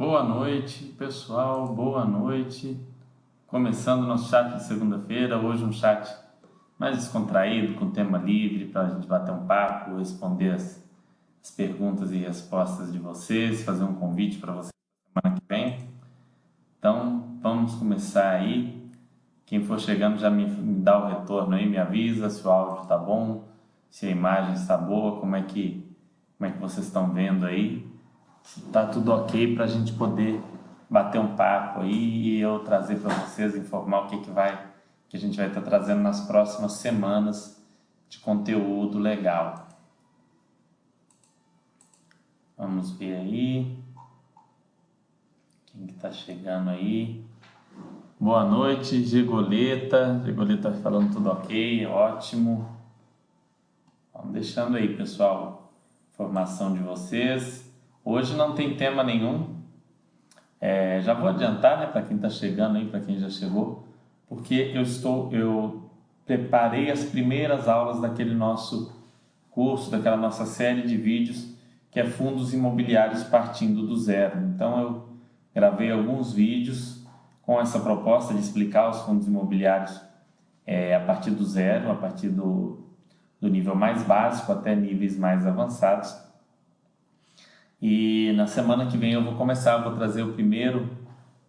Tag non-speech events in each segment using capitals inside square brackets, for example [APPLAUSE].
Boa noite, pessoal. Boa noite. Começando nosso chat de segunda-feira. Hoje um chat mais descontraído, com tema livre, para a gente bater um papo, responder as, as, perguntas e respostas de vocês, fazer um convite para vocês semana que vem. Então, vamos começar aí. Quem for chegando já me, me dá o retorno aí, me avisa se o áudio está bom, se a imagem está boa, como é que, como é que vocês estão vendo aí tá tudo ok para a gente poder bater um papo aí e eu trazer para vocês, informar o que, que vai, que a gente vai estar tá trazendo nas próximas semanas de conteúdo legal. Vamos ver aí. Quem que tá chegando aí? Boa noite, Gigoleta. Gigoleta falando tudo ok, ótimo. Vamos deixando aí, pessoal, informação de vocês. Hoje não tem tema nenhum. É, já vou adiantar, né, para quem está chegando aí, para quem já chegou, porque eu estou, eu preparei as primeiras aulas daquele nosso curso, daquela nossa série de vídeos que é fundos imobiliários partindo do zero. Então eu gravei alguns vídeos com essa proposta de explicar os fundos imobiliários é, a partir do zero, a partir do, do nível mais básico até níveis mais avançados. E na semana que vem eu vou começar, vou trazer o primeiro,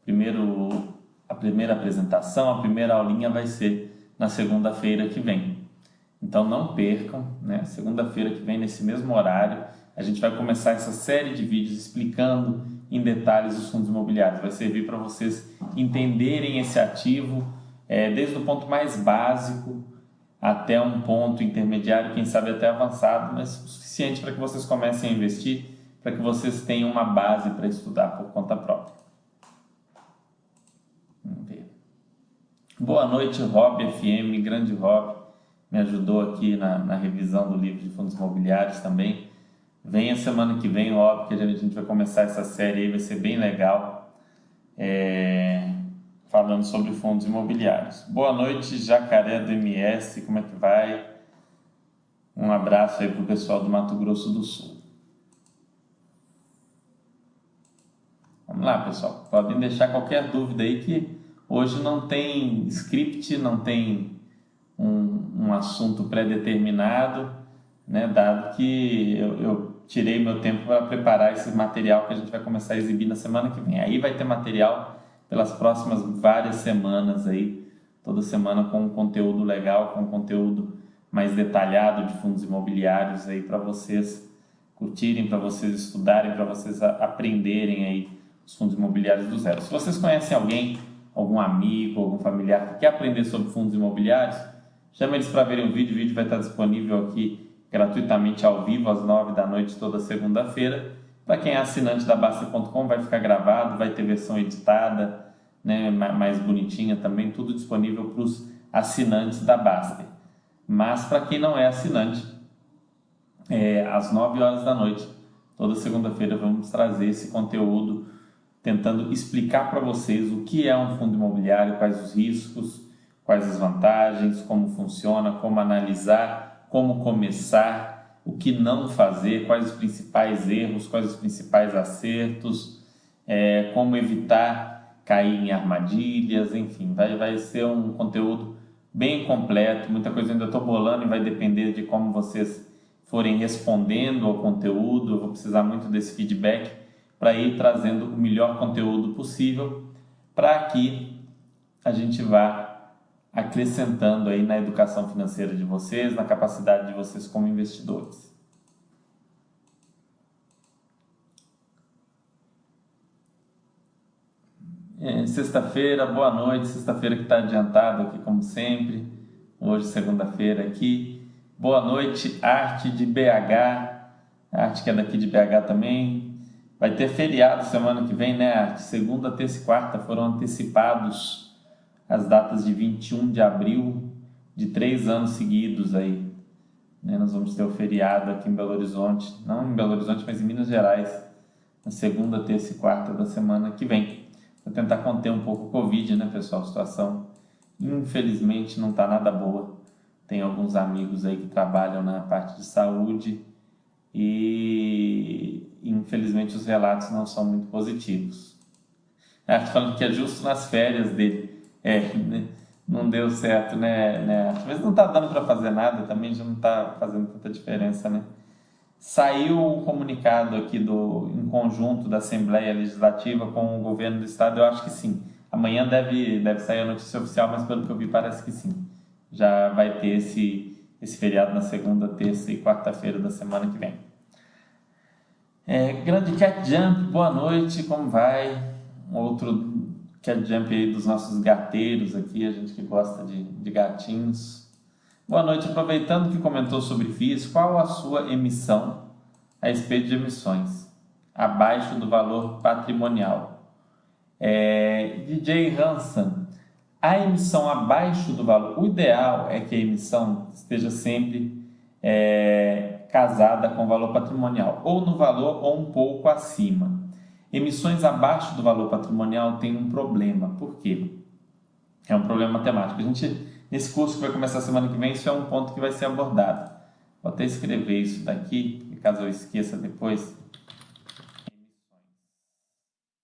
primeiro a primeira apresentação, a primeira aulinha vai ser na segunda-feira que vem. Então não percam, né? Segunda-feira que vem nesse mesmo horário, a gente vai começar essa série de vídeos explicando em detalhes os fundos imobiliários. Vai servir para vocês entenderem esse ativo é, desde o ponto mais básico até um ponto intermediário, quem sabe até avançado, mas o suficiente para que vocês comecem a investir para que vocês tenham uma base para estudar por conta própria. Vamos ver. Boa noite, Rob FM, grande Rob, me ajudou aqui na, na revisão do livro de fundos imobiliários também. Venha semana que vem, óbvio que a gente vai começar essa série aí, vai ser bem legal, é, falando sobre fundos imobiliários. Boa noite, Jacaré do MS, como é que vai? Um abraço aí para o pessoal do Mato Grosso do Sul. Vamos lá, pessoal. Podem deixar qualquer dúvida aí que hoje não tem script, não tem um, um assunto pré-determinado, né? Dado que eu, eu tirei meu tempo para preparar esse material que a gente vai começar a exibir na semana que vem. Aí vai ter material pelas próximas várias semanas aí, toda semana com um conteúdo legal, com um conteúdo mais detalhado de fundos imobiliários aí para vocês curtirem, para vocês estudarem, para vocês aprenderem aí os fundos imobiliários do zero. Se vocês conhecem alguém, algum amigo, algum familiar que quer aprender sobre fundos imobiliários, chame eles para verem o vídeo. O vídeo vai estar disponível aqui gratuitamente ao vivo às 9 da noite toda segunda-feira. Para quem é assinante da Basta.com vai ficar gravado, vai ter versão editada, né, mais bonitinha também, tudo disponível para os assinantes da Basta. Mas para quem não é assinante, é, às 9 horas da noite, toda segunda-feira, vamos trazer esse conteúdo tentando explicar para vocês o que é um fundo imobiliário, quais os riscos, quais as vantagens, como funciona, como analisar, como começar, o que não fazer, quais os principais erros, quais os principais acertos, é, como evitar cair em armadilhas, enfim, vai, vai ser um conteúdo bem completo, muita coisa ainda estou bolando e vai depender de como vocês forem respondendo ao conteúdo, eu vou precisar muito desse feedback para ir trazendo o melhor conteúdo possível para que a gente vá acrescentando aí na educação financeira de vocês, na capacidade de vocês como investidores. É, sexta-feira, boa noite, sexta-feira que está adiantado aqui como sempre, hoje segunda-feira aqui. Boa noite, Arte de BH, Arte que é daqui de BH também, Vai ter feriado semana que vem, né, Segunda, terça e quarta foram antecipados as datas de 21 de abril de três anos seguidos aí. Né? Nós vamos ter o feriado aqui em Belo Horizonte, não em Belo Horizonte, mas em Minas Gerais, na segunda, terça e quarta da semana que vem. Para tentar conter um pouco o Covid, né, pessoal? A situação, infelizmente, não está nada boa. Tem alguns amigos aí que trabalham na parte de saúde e infelizmente os relatos não são muito positivos. Arte tá falando que é justo nas férias dele. É, né? não deu certo, né, né? Mas não está dando para fazer nada, também já não está fazendo tanta diferença, né? Saiu um comunicado aqui do, em conjunto da Assembleia Legislativa com o governo do Estado, eu acho que sim. Amanhã deve, deve sair a notícia oficial, mas pelo que eu vi parece que sim. Já vai ter esse, esse feriado na segunda, terça e quarta-feira da semana que vem. É, grande Cat Jump, boa noite, como vai? Um outro Cat Jump aí dos nossos gateiros aqui, a gente que gosta de, de gatinhos. Boa noite, aproveitando que comentou sobre FIIs, qual a sua emissão a respeito de emissões? Abaixo do valor patrimonial. É, DJ Hansen, a emissão abaixo do valor, o ideal é que a emissão esteja sempre é, casada com valor patrimonial, ou no valor ou um pouco acima. Emissões abaixo do valor patrimonial tem um problema. Por quê? É um problema matemático. A gente Nesse curso que vai começar semana que vem, isso é um ponto que vai ser abordado. Vou até escrever isso daqui, caso eu esqueça depois.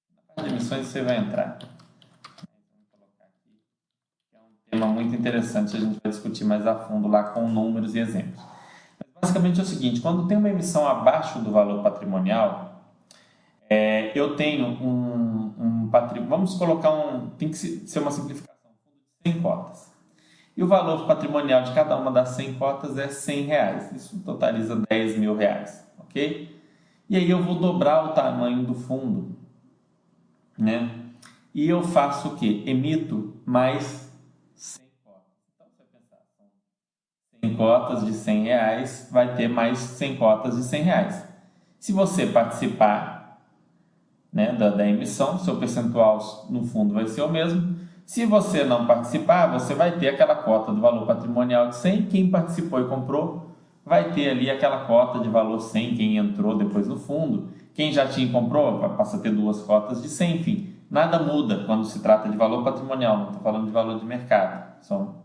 Na parte de emissões você vai entrar. É um tema muito interessante, a gente vai discutir mais a fundo lá com números e exemplos. Basicamente é o seguinte, quando tem uma emissão abaixo do valor patrimonial, é, eu tenho um, um patrimônio, vamos colocar um, tem que ser uma simplificação, de 100 cotas e o valor patrimonial de cada uma das 100 cotas é 100 reais. Isso totaliza 10 mil reais, ok? E aí eu vou dobrar o tamanho do fundo, né? E eu faço o quê? Emito mais 100 cotas. Então, você pensar, 100 cotas de 100 reais, vai ter mais 100 cotas de 100 reais. Se você participar né, da, da emissão, seu percentual no fundo vai ser o mesmo, se você não participar, você vai ter aquela cota do valor patrimonial de 100. Quem participou e comprou vai ter ali aquela cota de valor 100. Quem entrou depois no fundo. Quem já tinha e comprou passa a ter duas cotas de 100. Enfim, nada muda quando se trata de valor patrimonial. Não estou falando de valor de mercado. São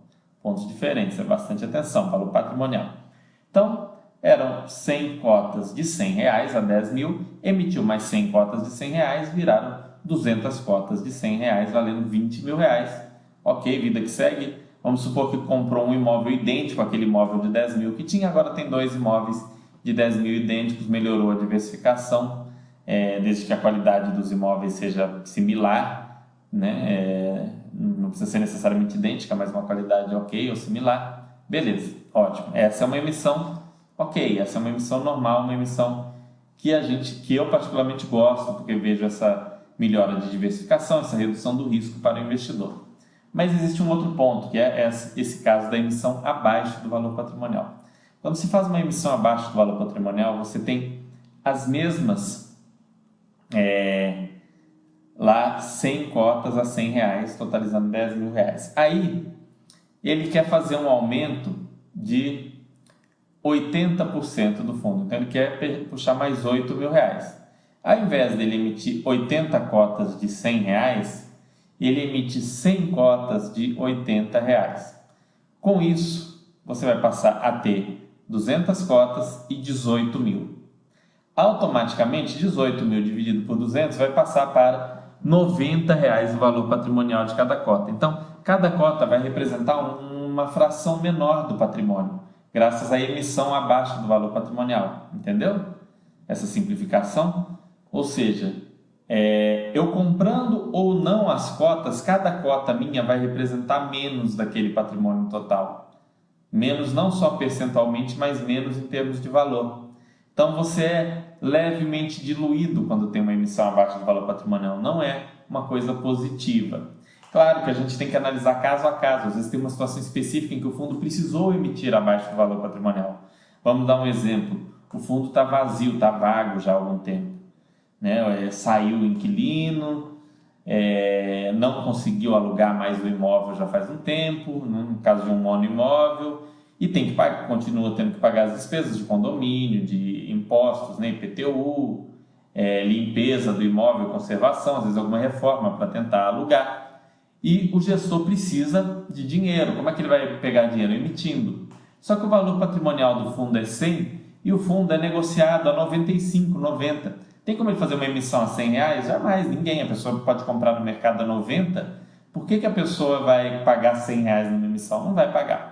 pontos diferentes. É bastante atenção. Valor patrimonial. Então, eram 100 cotas de 100 reais a 10 mil. Emitiu mais 100 cotas de 100 reais, viraram 200 cotas de 100 reais valendo 20 mil reais. Ok, vida que segue. Vamos supor que comprou um imóvel idêntico àquele imóvel de 10 mil que tinha, agora tem dois imóveis de 10 mil idênticos, melhorou a diversificação, é, desde que a qualidade dos imóveis seja similar, né? É, precisa ser necessariamente idêntica, mas uma qualidade ok ou similar. Beleza, ótimo. Essa é uma emissão ok, essa é uma emissão normal, uma emissão que a gente, que eu particularmente gosto, porque vejo essa melhora de diversificação, essa redução do risco para o investidor. Mas existe um outro ponto, que é esse caso da emissão abaixo do valor patrimonial. Quando se faz uma emissão abaixo do valor patrimonial, você tem as mesmas é, lá 100 cotas a 100 reais, totalizando 10 mil reais. Aí ele quer fazer um aumento de 80% do fundo, então ele quer puxar mais 8 mil reais. Ao invés dele emitir 80 cotas de 100 reais, ele emite 100 cotas de 80 reais. Com isso, você vai passar a ter 200 cotas e 18 mil. Automaticamente, 18 mil dividido por 200 vai passar para 90 reais o valor patrimonial de cada cota. Então, cada cota vai representar uma fração menor do patrimônio, graças à emissão abaixo do valor patrimonial. Entendeu? Essa simplificação. Ou seja, é, eu comprando ou não as cotas, cada cota minha vai representar menos daquele patrimônio total. Menos não só percentualmente, mas menos em termos de valor. Então você é levemente diluído quando tem uma emissão abaixo do valor patrimonial. Não é uma coisa positiva. Claro que a gente tem que analisar caso a caso. Às vezes tem uma situação específica em que o fundo precisou emitir abaixo do valor patrimonial. Vamos dar um exemplo. O fundo está vazio, está vago já há algum tempo né? É, saiu o inquilino, é, não conseguiu alugar mais o imóvel já faz um tempo, né? no caso de um monoimóvel, e tem que pagar, continua tendo que pagar as despesas de condomínio, de impostos, né? IPTU, é, limpeza do imóvel, conservação, às vezes alguma reforma para tentar alugar. E o gestor precisa de dinheiro. Como é que ele vai pegar dinheiro? Emitindo. Só que o valor patrimonial do fundo é 100 e o fundo é negociado a 95, 90 Tem como ele fazer uma emissão a 100 reais? Jamais, ninguém. A pessoa pode comprar no mercado a 90. Por que, que a pessoa vai pagar 100 reais numa emissão? Não vai pagar.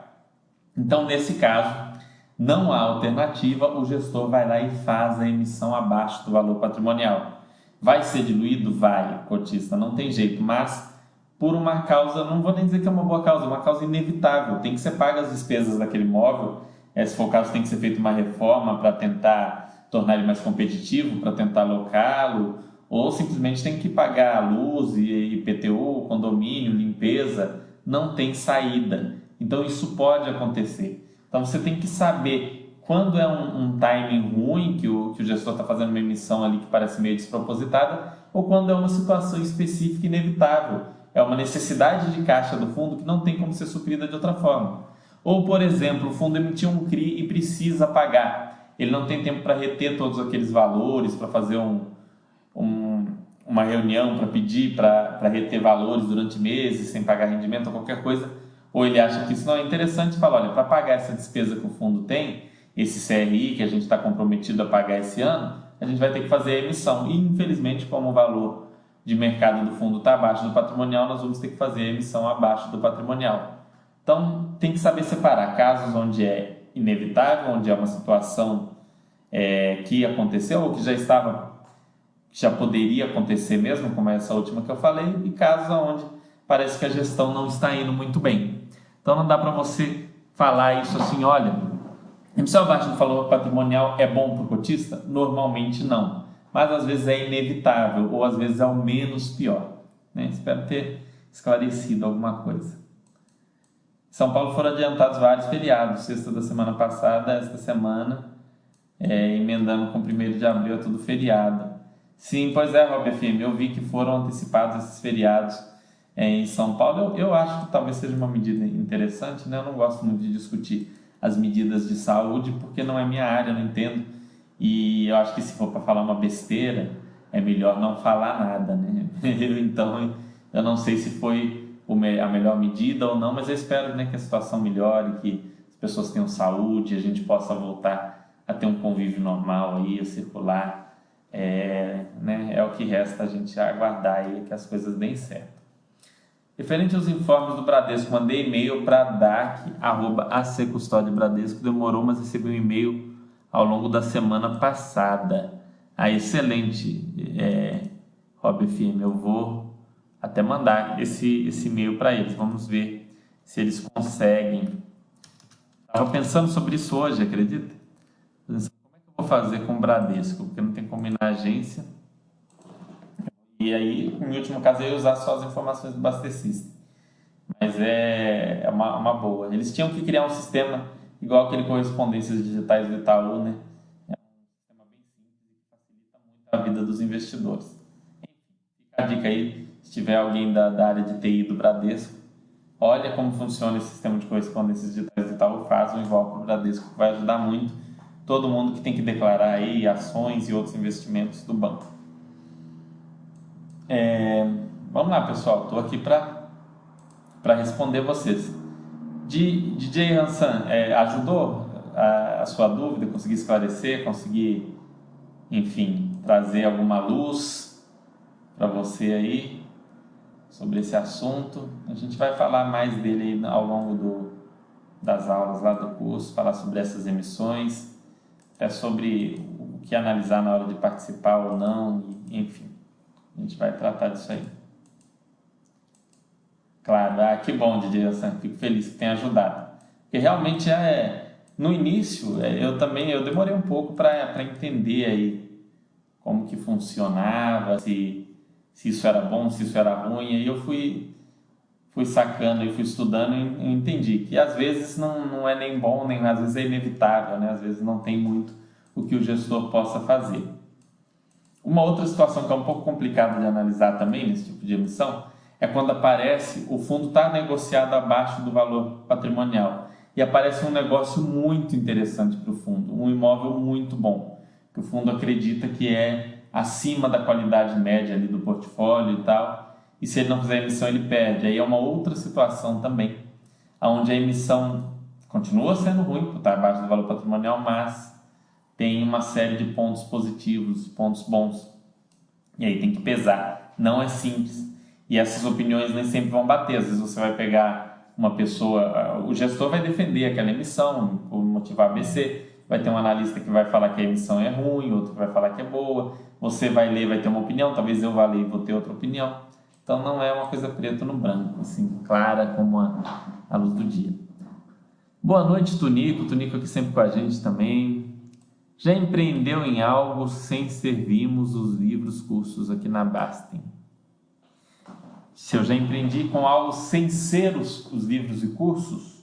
Então, nesse caso, não há alternativa, o gestor vai lá e faz a emissão abaixo do valor patrimonial. Vai ser diluído? Vai, cotista, não tem jeito, mas por uma causa, não vou nem dizer que é uma boa causa, é uma causa inevitável. Tem que ser pagas as despesas daquele imóvel, é, se for o caso, tem que ser feita uma reforma para tentar tornar ele mais competitivo, para tentar alocá-lo, ou simplesmente tem que pagar a luz, IPTU, condomínio, limpeza, não tem saída. Então isso pode acontecer. Então você tem que saber quando é um, um timing ruim, que o, que o gestor está fazendo uma emissão ali que parece meio despropositada, ou quando é uma situação específica inevitável. É uma necessidade de caixa do fundo que não tem como ser suprida de outra forma. Ou, por exemplo, o fundo emitiu um CRI e precisa pagar. Ele não tem tempo para reter todos aqueles valores, para fazer um, um, uma reunião para pedir para reter valores durante meses sem pagar rendimento ou qualquer coisa. Ou ele acha que isso não é interessante e fala: olha, para pagar essa despesa que o fundo tem, esse CRI que a gente está comprometido a pagar esse ano, a gente vai ter que fazer a emissão. E, infelizmente, como o valor de mercado do fundo está abaixo do patrimonial, nós vamos ter que fazer a emissão abaixo do patrimonial. Então, tem que saber separar casos onde é inevitável, onde é uma situação é, que aconteceu ou que já estava, já poderia acontecer mesmo, como essa última que eu falei, e casos onde parece que a gestão não está indo muito bem. Então, não dá para você falar isso assim, olha, emissão abaixo do valor patrimonial é bom para o cotista? Normalmente não, mas às vezes é inevitável ou às vezes é o menos pior. Né? Espero ter esclarecido alguma coisa. São Paulo foram adiantados vários feriados, sexta da semana passada, esta semana, é, emendando com 1 de abril, é tudo feriado. Sim, pois é, Rob FM, eu vi que foram antecipados esses feriados em São Paulo. Eu, eu acho que talvez seja uma medida interessante, né? Eu não gosto muito de discutir as medidas de saúde, porque não é minha área, não entendo. E eu acho que se for para falar uma besteira, é melhor não falar nada, né? [LAUGHS] então, eu não sei se foi a melhor medida ou não, mas eu espero né, que a situação melhore, que as pessoas tenham saúde, a gente possa voltar a ter um convívio normal aí, a circular. É, né, é o que resta a gente aguardar aí que as coisas deem certo. Referente aos informes do Bradesco, mandei e-mail para dac.acustodiobradesco, demorou, mas recebi um e-mail ao longo da semana passada. Ah, excelente, é, Rob FM, eu vou até mandar esse, esse e-mail para eles. Vamos ver se eles conseguem. Estava pensando sobre isso hoje, acredita? Como é que eu vou fazer com o Bradesco? Porque não tem como ir na agência. E aí, em último caso, eu ia usar só as informações do Bastecista. Mas é, é uma, uma boa. Eles tinham que criar um sistema igual aquele correspondências digitais do Itaú, né? É um sistema bem simples que facilita muito a vida dos investidores. Fica a dica aí se tiver alguém da, da área de TI do Bradesco, olha como funciona esse sistema de correspondências digitais e tal, faz um igual para o Bradesco, que vai ajudar muito todo mundo que tem que declarar aí ações e outros investimentos do banco. É, vamos lá, pessoal, estou aqui para responder vocês. De, DJ Hansan, é, ajudou a, a sua dúvida, conseguir esclarecer, conseguir, enfim, trazer alguma luz para você aí? sobre esse assunto. A gente vai falar mais dele ao longo do, das aulas lá do curso, falar sobre essas emissões, até sobre o que analisar na hora de participar ou não, enfim. A gente vai tratar disso aí. Claro, ah, que bom, Didier fico feliz que tenha ajudado. Porque realmente é, no início, é, eu também eu demorei um pouco para entender aí como que funcionava, se se isso era bom, se isso era ruim. Aí eu fui, fui sacando e fui estudando e entendi que às vezes não, não é nem bom, nem às vezes é inevitável, né? às vezes não tem muito o que o gestor possa fazer. Uma outra situação que é um pouco complicada de analisar também nesse tipo de emissão é quando aparece o fundo está negociado abaixo do valor patrimonial e aparece um negócio muito interessante para o fundo, um imóvel muito bom, que o fundo acredita que é acima da qualidade média ali do portfólio e tal. E se ele não fizer emissão, ele perde. Aí é uma outra situação também, onde a emissão continua sendo ruim, estar abaixo do valor patrimonial, mas tem uma série de pontos positivos, pontos bons. E aí tem que pesar. Não é simples. E essas opiniões nem sempre vão bater. Às vezes você vai pegar uma pessoa, o gestor vai defender aquela emissão por motivar ABC, vai ter um analista que vai falar que a emissão é ruim, outro vai falar que é boa. Você vai ler, vai ter uma opinião, talvez eu vá ler e vou ter outra opinião. Então não é uma coisa preto no branco, assim, clara como a, a luz do dia. Boa noite, Tunico. Tunico aqui sempre com a gente também. Já empreendeu em algo sem servirmos os livros, cursos aqui na Bastem? Se eu já empreendi com algo sem ser os, os livros e cursos?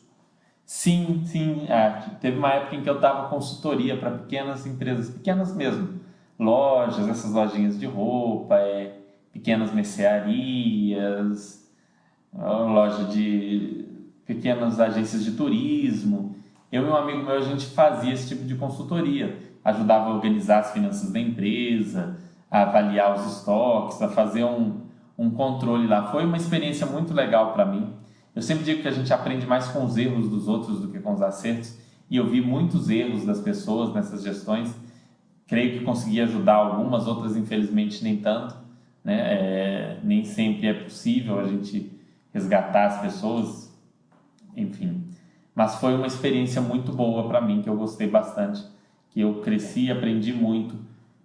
Sim, sim. Ah, teve uma época em que eu dava consultoria para pequenas empresas, pequenas mesmo, lojas, essas lojinhas de roupa, é, pequenas mercearias, loja de pequenas agências de turismo. Eu e um amigo meu, a gente fazia esse tipo de consultoria. Ajudava a organizar as finanças da empresa, a avaliar os estoques, a fazer um, um controle lá. Foi uma experiência muito legal para mim. Eu sempre digo que a gente aprende mais com os erros dos outros do que com os acertos. E eu vi muitos erros das pessoas nessas gestões. Creio que consegui ajudar algumas, outras infelizmente nem tanto. Né? É, nem sempre é possível a gente resgatar as pessoas, enfim. Mas foi uma experiência muito boa para mim, que eu gostei bastante, que eu cresci, aprendi muito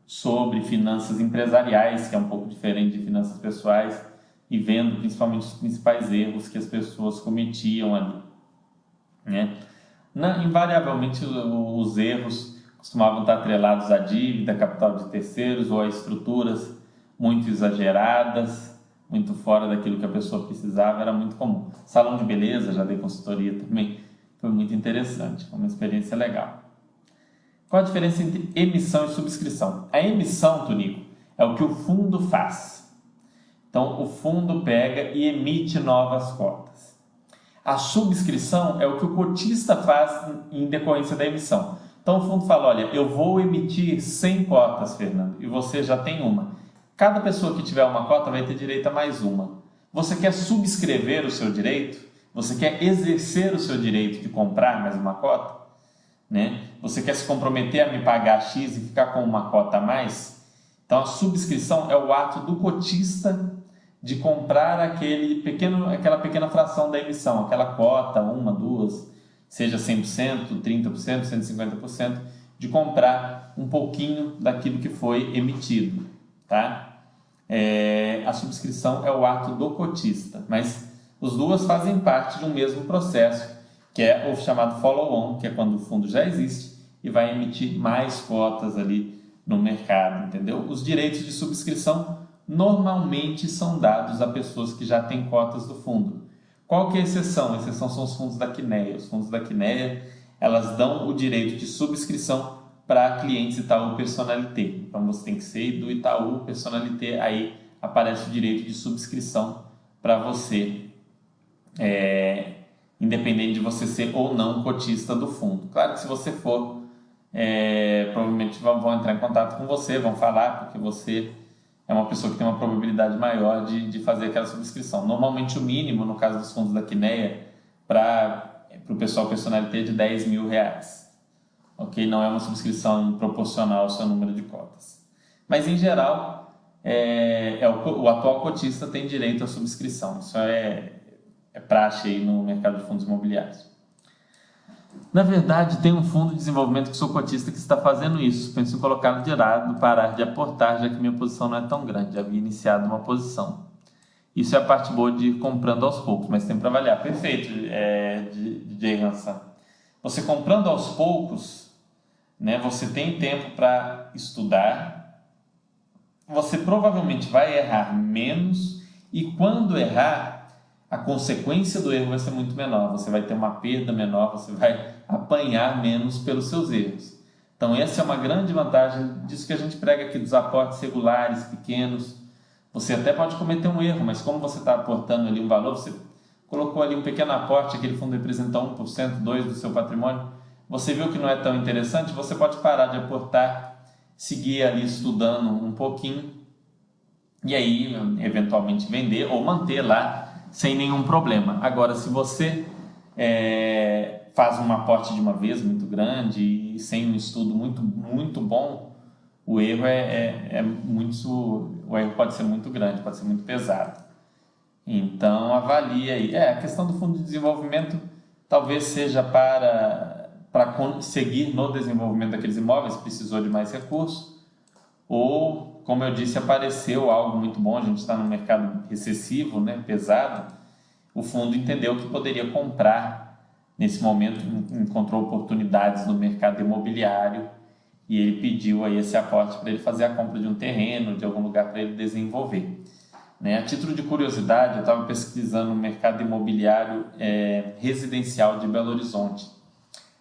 sobre finanças empresariais, que é um pouco diferente de finanças pessoais, e vendo principalmente os principais erros que as pessoas cometiam ali. Né? Na, invariavelmente, os erros costumavam estar atrelados à dívida, capital de terceiros ou a estruturas muito exageradas, muito fora daquilo que a pessoa precisava, era muito comum. Salão de beleza, já dei consultoria também, foi muito interessante, foi uma experiência legal. Qual a diferença entre emissão e subscrição? A emissão, Tonico, é o que o fundo faz. Então, o fundo pega e emite novas cotas. A subscrição é o que o cotista faz em decorrência da emissão. Então, o fundo fala: olha, eu vou emitir 100 cotas, Fernando, e você já tem uma. Cada pessoa que tiver uma cota vai ter direito a mais uma. Você quer subscrever o seu direito? Você quer exercer o seu direito de comprar mais uma cota? Né? Você quer se comprometer a me pagar X e ficar com uma cota a mais? Então a subscrição é o ato do cotista de comprar aquele pequeno, aquela pequena fração da emissão, aquela cota, uma, duas, seja 100%, 30%, 150%, de comprar um pouquinho daquilo que foi emitido. Tá? É, a subscrição é o ato do cotista, mas os duas fazem parte de um mesmo processo que é o chamado follow-on, que é quando o fundo já existe e vai emitir mais cotas ali no mercado, entendeu? Os direitos de subscrição normalmente são dados a pessoas que já têm cotas do fundo. Qual que é a exceção? A exceção são os fundos da Quineia. Os fundos da Quineia, elas dão o direito de subscrição para clientes Itaú Personalité. Então você tem que ser do Itaú Personalité, aí aparece o direito de subscrição para você é, independente de você ser ou não cotista do fundo. Claro que se você for, é, provavelmente vão, entrar em contato com você, vão falar, porque você é uma pessoa que tem uma probabilidade maior de, de fazer aquela subscrição. Normalmente o mínimo, no caso dos fundos da Quineia, para o pessoal personalité é de 10 mil reais. Ok? Não é uma subscrição proporcional ao seu número de cotas. Mas em geral, é, é o, o atual cotista tem direito à subscrição. Isso é é praxe aí no mercado de fundos imobiliários. Na verdade, tem um fundo de desenvolvimento que sou cotista que está fazendo isso. Penso em colocá-lo de lado, parar de aportar, já que minha posição não é tão grande. Havia iniciado uma posição. Isso é a parte boa de ir comprando aos poucos, mas tem para avaliar. Perfeito, é, DJ Hansan. Você comprando aos poucos, né, você tem tempo para estudar, você provavelmente vai errar menos e quando errar, a consequência do erro vai ser muito menor, você vai ter uma perda menor, você vai apanhar menos pelos seus erros. Então, essa é uma grande vantagem disso que a gente prega aqui dos aportes regulares, pequenos. Você até pode cometer um erro, mas como você está aportando ali um valor, você colocou ali um pequeno aporte, aquele fundo representa 1%, 2% do seu patrimônio, você viu que não é tão interessante, você pode parar de aportar, seguir ali estudando um pouquinho e aí eventualmente vender ou manter lá sem nenhum problema. Agora, se você é, faz um aporte de uma vez muito grande e sem um estudo muito, muito bom, o erro é, é, é muito. O erro pode ser muito grande, pode ser muito pesado. Então avalie aí. É, a questão do fundo de desenvolvimento talvez seja para, para conseguir no desenvolvimento daqueles imóveis, precisou de mais recursos, ou, como eu disse, apareceu algo muito bom, a gente está no mercado recessivo, né, pesado, o fundo entendeu que poderia comprar nesse momento, encontrou oportunidades no mercado imobiliário e ele pediu aí esse aporte para ele fazer a compra de um terreno, de algum lugar para ele desenvolver. Né? A título de curiosidade, eu estava pesquisando o mercado imobiliário é, residencial de Belo Horizonte.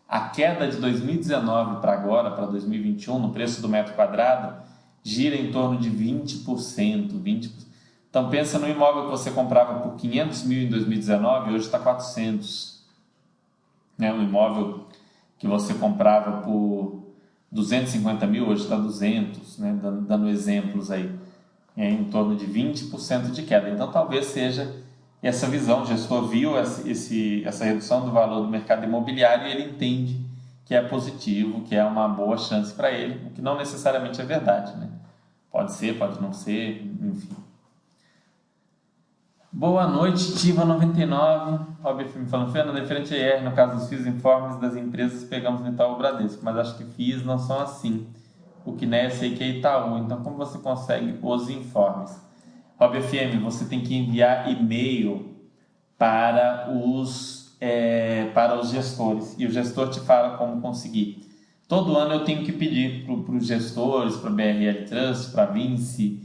A queda de 2019 para agora, para 2021, no preço do metro quadrado, gira em torno de 20%. 20%. Então pensa no imóvel que você comprava por 500 mil em 2019, hoje está 400. Né? Um imóvel que você comprava por 250 mil, hoje está 200, né? dando, dando exemplos aí é, em torno de 20% de queda. Então, talvez seja essa visão. O gestor viu esse, essa redução do valor do mercado imobiliário e ele entende que é positivo, que é uma boa chance para ele, o que não necessariamente é verdade. Né? Pode ser, pode não ser, enfim. Boa noite, Tiva99, Rob FM falando, Fernando, referente a IR, no caso dos FIIs informes das empresas, pegamos no Itaú Bradesco, mas acho que FIIs não são assim o que né, sei que é Itaú. Então, como você consegue os informes? Rob FM, você tem que enviar e-mail para os, é, para os gestores e o gestor te fala como conseguir. Todo ano eu tenho que pedir para os gestores, para a BRL Trust, para a Vinci,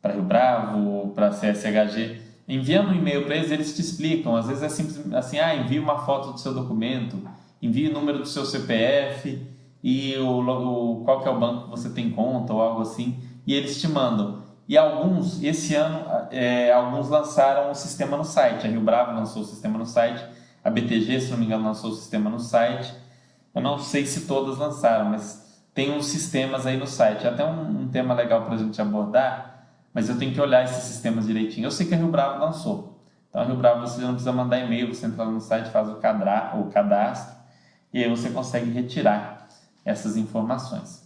para Rio Bravo, para a CSHG, enviando um e-mail para eles, eles te explicam. Às vezes é simples assim, ah, envie uma foto do seu documento, envie o número do seu CPF e o, qual que é o banco que você tem conta ou algo assim, e eles te mandam. E alguns, esse ano, é, alguns lançaram o sistema no site. A Rio Bravo lançou o sistema no site, a BTG, se não me engano, lançou o sistema no site. Eu não sei se todas lançaram, mas tem uns sistemas aí no site. É até um, um tema legal para a gente abordar, mas eu tenho que olhar esses sistemas direitinho. Eu sei que a Rio Bravo lançou. Então, a Rio Bravo você não precisa mandar e-mail, você entra no site, faz o, cadra, o cadastro e aí você consegue retirar essas informações.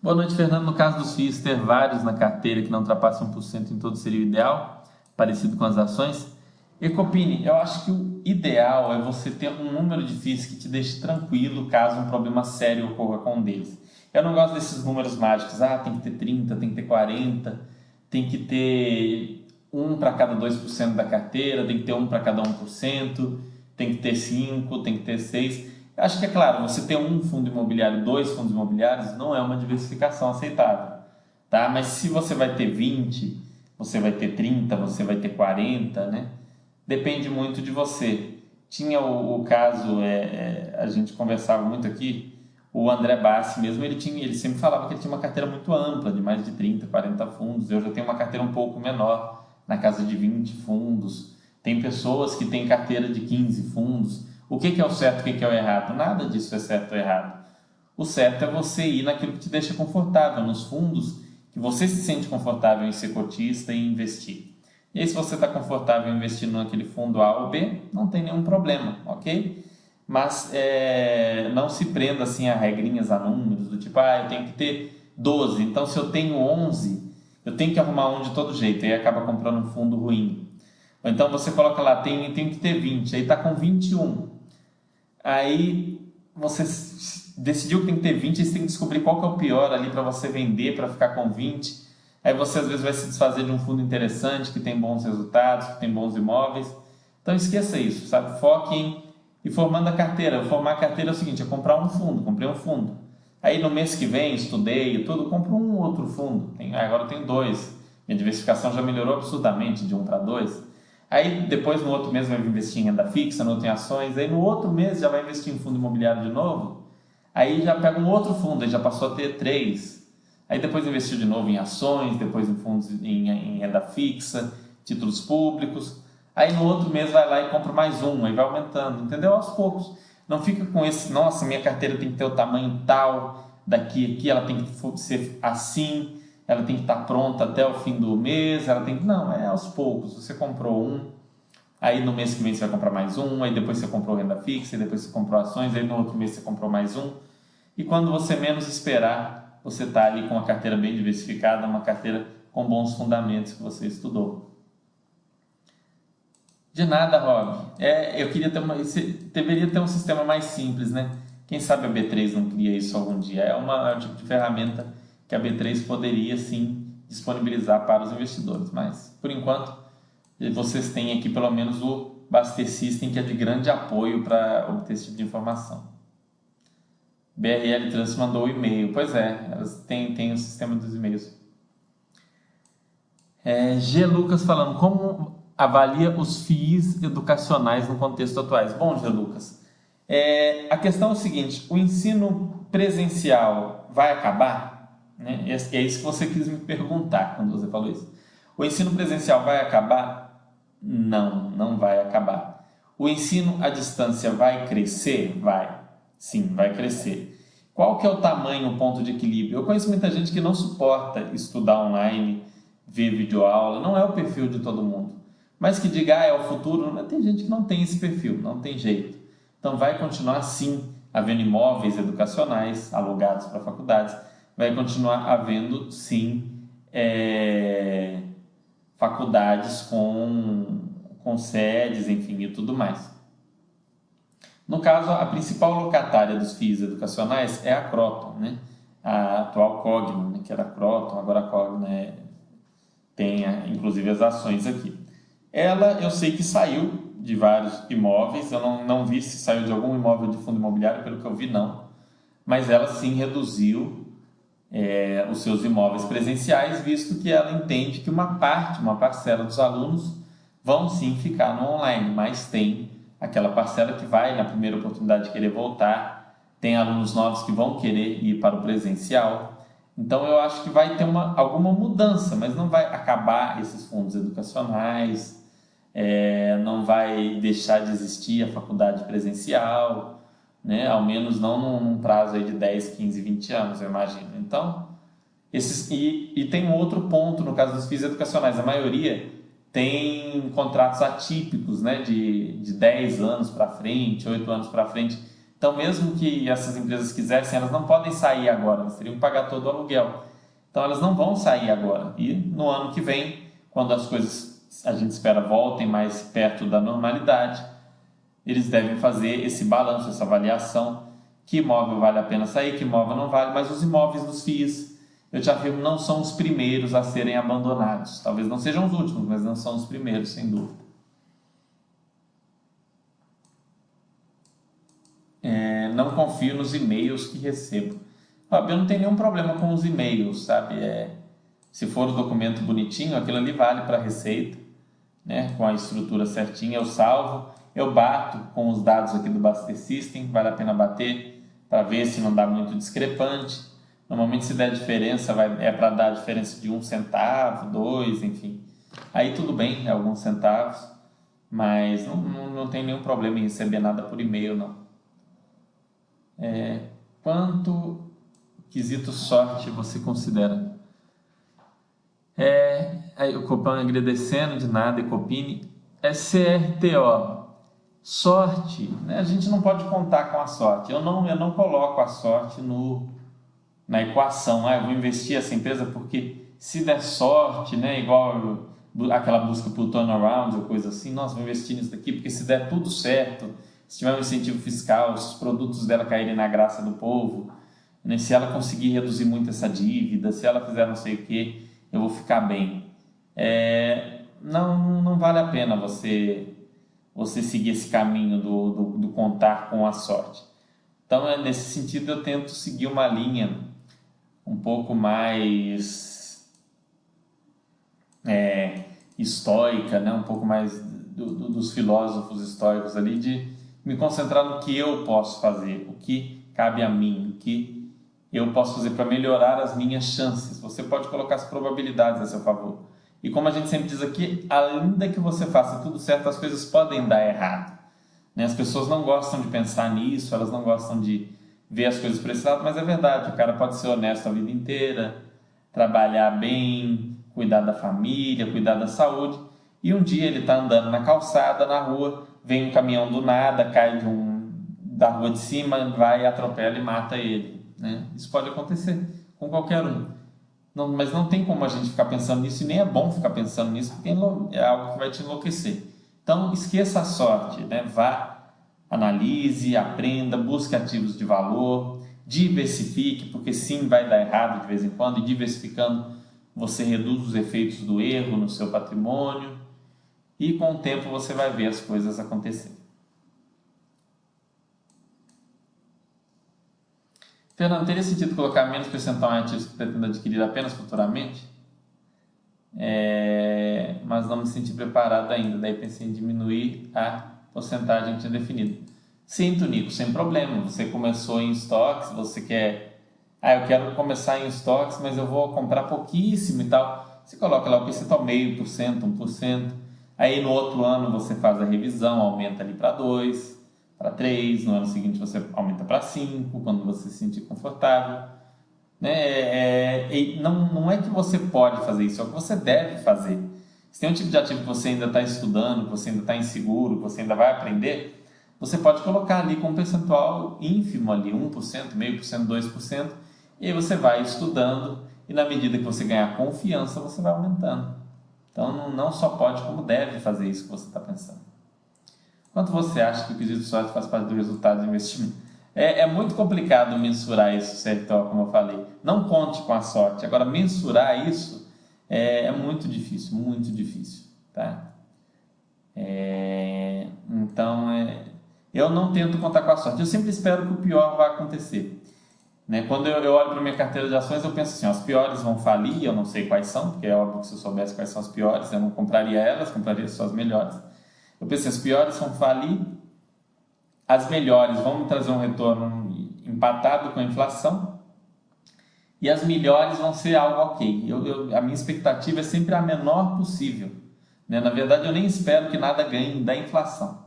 Boa noite, Fernando. No caso dos FIIs, ter vários na carteira que não ultrapassam 1% em todo seria o ideal, parecido com as ações. Ecopini, eu acho que o ideal é você ter um número de FIIs que te deixe tranquilo caso um problema sério ocorra com um deles. Eu não gosto desses números mágicos, ah, tem que ter 30, tem que ter 40, tem que ter um para cada 2% da carteira, tem que ter um para cada 1%, tem que ter 5, tem que ter 6. Acho que é claro, você ter um fundo imobiliário, dois fundos imobiliários, não é uma diversificação aceitável. Tá? Mas se você vai ter 20, você vai ter 30, você vai ter 40, né? Depende muito de você. Tinha o, o caso, é, é, a gente conversava muito aqui, o André Bassi mesmo, ele, tinha, ele sempre falava que ele tinha uma carteira muito ampla, de mais de 30, 40 fundos. Eu já tenho uma carteira um pouco menor, na casa de 20 fundos. Tem pessoas que têm carteira de 15 fundos. O que, é o certo o que, é o errado? Nada disso é certo ou errado. O certo é você ir naquilo que te deixa confortável, nos fundos que você se sente confortável em ser cotista e investir. E aí, se você está confortável investindo naquele fundo A ou B, não tem nenhum problema, ok? Mas é, não se prenda assim a regrinhas, a números, do tipo, ah, eu tenho que ter 12, então se eu tenho 11, eu tenho que arrumar um de todo jeito, e acaba comprando um fundo ruim. Ou então você coloca lá, tem, tem que ter 20, aí está com 21 Aí você decidiu que tem que ter 20, você tem que descobrir qual que é o pior ali para você vender, para ficar com 20. Aí você às vezes vai se desfazer de um fundo interessante, que tem bons resultados, que tem bons imóveis. Então esqueça isso, sabe? Foque em ir formando a carteira. Formar a carteira é o seguinte, é comprar um fundo, comprei um fundo. Aí no mês que vem, estudei e tudo, compro um outro fundo. Tem, agora eu tenho dois. Minha diversificação já melhorou absurdamente de um para dois. Aí depois no outro mês vai investir em renda fixa, no outro em ações, aí no outro mês já vai investir em fundo imobiliário de novo. Aí já pega um outro fundo, aí já passou a ter três. Aí depois investiu de novo em ações, depois em fundos em, em renda fixa, títulos públicos. Aí no outro mês vai lá e compra mais um, aí vai aumentando, entendeu? Aos poucos. Não fica com esse, nossa, minha carteira tem que ter o tamanho tal, daqui aqui ela tem que ser assim ela tem que estar pronta até o fim do mês, ela tem que. Não, é aos poucos. Você comprou um, Aí no mês que vem você vai comprar mais um, aí depois você comprou renda fixa, aí depois você comprou ações, aí no outro mês você comprou mais um. E quando você menos esperar, você está ali com uma carteira bem diversificada, uma carteira com bons fundamentos que você estudou. De nada, Rob. É, eu queria ter uma, deveria ter um sistema mais simples, né? Quem sabe a B3 não cria isso algum dia? É, uma, é um tipo de ferramenta que a B3 poderia sim disponibilizar para os investidores, mas por enquanto vocês têm aqui pelo menos o Baster System que é de grande apoio para obter esse tipo de informação. BRL Trans mandou o e-mail. Pois é, elas têm, têm o sistema dos e-mails. É, G. Lucas falando, como avalia os FIIs educacionais no contexto atuais? Bom, G. Lucas, é, a questão é o seguinte, o ensino presencial vai acabar? Né? É, é isso que você quis me perguntar quando você falou isso. O ensino presencial vai acabar? Não, não vai acabar. O ensino à distância vai crescer? Vai. Sim, vai crescer. Qual que é o tamanho, o ponto de equilíbrio? Eu conheço muita gente que não suporta estudar online, ver videoaula, não é o perfil de todo mundo. Mas que diga, ah, é o futuro, tem gente que não tem esse perfil, não tem jeito. Então vai continuar sim havendo imóveis educacionais alugados para faculdades, vai continuar havendo sim é, faculdades com, com sedes, enfim, e tudo mais. No caso, a principal locatária dos FIIs educacionais é a Croton, né? a atual Cogna, né? que era a Croton, agora a Cogna é, tem inclusive as ações aqui. Ela, eu sei que saiu de vários imóveis, eu não, não vi se saiu de algum imóvel de fundo imobiliário, pelo que eu vi, não. Mas ela sim reduziu é, os seus imóveis presenciais, visto que ela entende que uma parte, uma parcela dos alunos vão sim ficar no online, mas tem aquela parcela que vai, na primeira oportunidade, querer voltar, tem alunos novos que vão querer ir para o presencial. Então, eu acho que vai ter uma, alguma mudança, mas não vai acabar esses fundos educacionais, é, não vai deixar de existir a faculdade presencial, né? ao menos não num, num prazo aí de 10, 15, 20 anos, eu imagino. Então, esses, e, e tem um outro ponto no caso dos FIIs educacionais, a maioria tem contratos atípicos, né, de, de 10 anos para frente, 8 anos para frente. Então, mesmo que essas empresas quisessem, elas não podem sair agora, elas teriam que pagar todo o aluguel. Então, elas não vão sair agora. E no ano que vem, quando as coisas a gente espera voltem mais perto da normalidade, eles devem fazer esse balanço, essa avaliação, que imóvel vale a pena sair, que imóvel não vale, mas os imóveis dos FIIs eu te afirmo, não são os primeiros a serem abandonados. Talvez não sejam os últimos, mas não são os primeiros, sem dúvida. É, não confio nos e-mails que recebo. eu não tenho nenhum problema com os e-mails, sabe? É, se for o documento bonitinho, aquilo ali vale para a receita, né? com a estrutura certinha, eu salvo, eu bato com os dados aqui do Baster System, vale a pena bater para ver se não dá muito discrepante. Normalmente se der diferença, vai, é para dar diferença de um centavo, dois, enfim. Aí tudo bem, é alguns centavos, mas não, não, não tem nenhum problema em receber nada por e-mail, não. É, quanto quesito sorte você considera? É, o Copan agradecendo de nada, Ecopini. É CRTO. Sorte, né? a gente não pode contar com a sorte. Eu não, eu não coloco a sorte no, na equação, ah, eu vou investir essa empresa porque se der sorte, né, igual aquela busca por turnaround ou coisa assim, nossa, vou investir nisso daqui porque se der tudo certo, se tiver um incentivo fiscal, se os produtos dela caírem na graça do povo, né, se ela conseguir reduzir muito essa dívida, se ela fizer não sei o que, eu vou ficar bem. É, não, não vale a pena você você seguir esse caminho do, do, do contar com a sorte. Então, é, nesse sentido, eu tento seguir uma linha um pouco mais é, estoica, né? um pouco mais do, do, dos filósofos históricos ali, de me concentrar no que eu posso fazer, o que cabe a mim, o que eu posso fazer para melhorar as minhas chances. Você pode colocar as probabilidades a seu favor. E como a gente sempre diz aqui, ainda que você faça tudo certo, as coisas podem dar errado. Né? As pessoas não gostam de pensar nisso, elas não gostam de ver as coisas por esse lado, mas é verdade, o cara pode ser honesto a vida inteira, trabalhar bem, cuidar da família, cuidar da saúde, E um dia ele está andando na calçada, na rua, vem um caminhão do nada, cai de um, da rua de cima, vai, atropela e mata ele. Né? Isso pode acontecer com qualquer um. Não, mas não tem como a gente ficar pensando nisso e nem é bom ficar pensando nisso, porque é algo que vai te enlouquecer. Então, esqueça a sorte, né? vá, analise, aprenda, busque ativos de valor, diversifique, porque sim, vai dar errado de vez em quando, e diversificando você reduz os efeitos do erro no seu patrimônio e com o tempo você vai ver as coisas acontecerem. Fernando, teria sentido colocar menos percentual em ativos que pretendo adquirir apenas futuramente? É, mas não me senti preparado ainda, daí pensei em diminuir a porcentagem que tinha definido. Sinto, Nico, sem problema. Você começou em estoques, você quer. Ah, eu quero começar em estoques, mas eu vou comprar pouquíssimo e tal. Você coloca lá o percentual meio por cento, 1%. Aí no outro ano você faz a revisão, aumenta ali para 2, para 3. No ano seguinte você aumenta para 5, quando você se sentir confortável. Né? É, é, não, não é que você pode fazer isso, é o que você deve fazer. Se tem um tipo de ativo que você ainda está estudando, que você ainda está inseguro, que você ainda vai aprender, você pode colocar ali com um percentual ínfimo ali, 1%, meio por cento, 2%, e aí você vai estudando e na medida que você ganhar confiança, você vai aumentando. Então não só pode, como deve fazer isso que você está pensando. Quanto você acha que o quesito sorte faz parte do resultado do investimento? É, é, muito complicado mensurar isso, certo? Como eu falei. Não conte com a sorte. Agora, mensurar isso é, é muito difícil, muito difícil. Tá? É, então, é, eu não tento contar com a sorte. Eu sempre espero que o pior vá acontecer. Né? Quando eu, eu olho para minha carteira de ações, eu penso assim: ó, as piores vão falir, eu não sei quais são, porque é óbvio que se eu soubesse quais são as piores, eu não compraria elas, compraria só as melhores. Eu penso assim, as piores vão falir, as melhores vão me trazer um retorno empatado com a inflação, e as melhores vão ser algo ok. Eu, eu, a minha expectativa é sempre a menor possível. Né? Na verdade, eu nem espero que nada ganhe da inflação.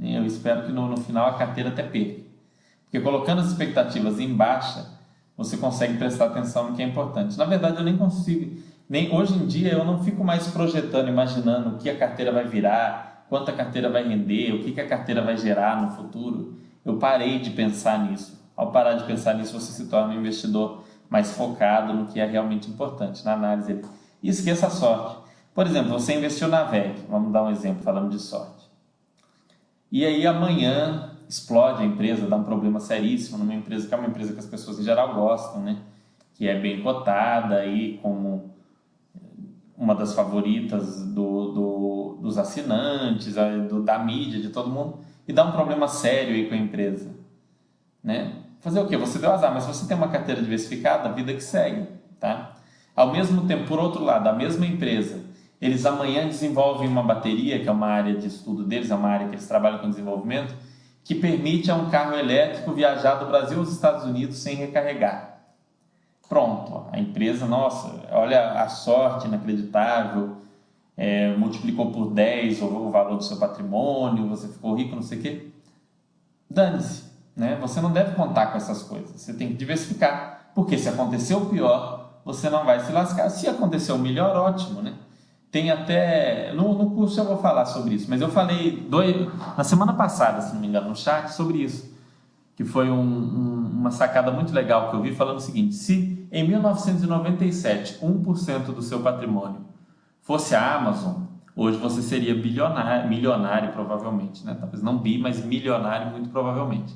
Eu espero que no, no final a carteira até perca. Porque colocando as expectativas em baixa, você consegue prestar atenção no que é importante. Na verdade, eu nem consigo, nem hoje em dia eu não fico mais projetando, imaginando o que a carteira vai virar, quanto a carteira vai render, o que, que a carteira vai gerar no futuro. Eu parei de pensar nisso. Ao parar de pensar nisso, você se torna um investidor mais focado no que é realmente importante, na análise. E esqueça a sorte. Por exemplo, você investiu na VEC, vamos dar um exemplo falando de sorte. E aí amanhã explode a empresa, dá um problema seríssimo numa empresa que é uma empresa que as pessoas em geral gostam, né? Que é bem cotada aí como uma das favoritas do, do, dos assinantes, do, da mídia, de todo mundo, e dá um problema sério aí com a empresa, né? Fazer o quê? Você deu azar, mas se você tem uma carteira diversificada, a vida que segue, tá? Ao mesmo tempo, por outro lado, a mesma empresa eles amanhã desenvolvem uma bateria, que é uma área de estudo deles, é uma área que eles trabalham com desenvolvimento, que permite a um carro elétrico viajar do Brasil aos Estados Unidos sem recarregar. Pronto, a empresa, nossa, olha a sorte inacreditável, é, multiplicou por 10 o, valor do seu patrimônio, você ficou rico, não sei o quê. Dane-se, né? você não deve contar com essas coisas, você tem que diversificar, porque se acontecer o pior, você não vai se lascar. Se acontecer o melhor, ótimo, né? Tem até. No, no curso eu vou falar sobre isso, mas eu falei dois, na semana passada, se não me engano, no chat, sobre isso. Que foi um, um, uma sacada muito legal que eu vi falando o seguinte: se em 1997 1% do seu patrimônio fosse a Amazon, hoje você seria bilionário, milionário provavelmente, né? Talvez não bi, mas milionário muito provavelmente.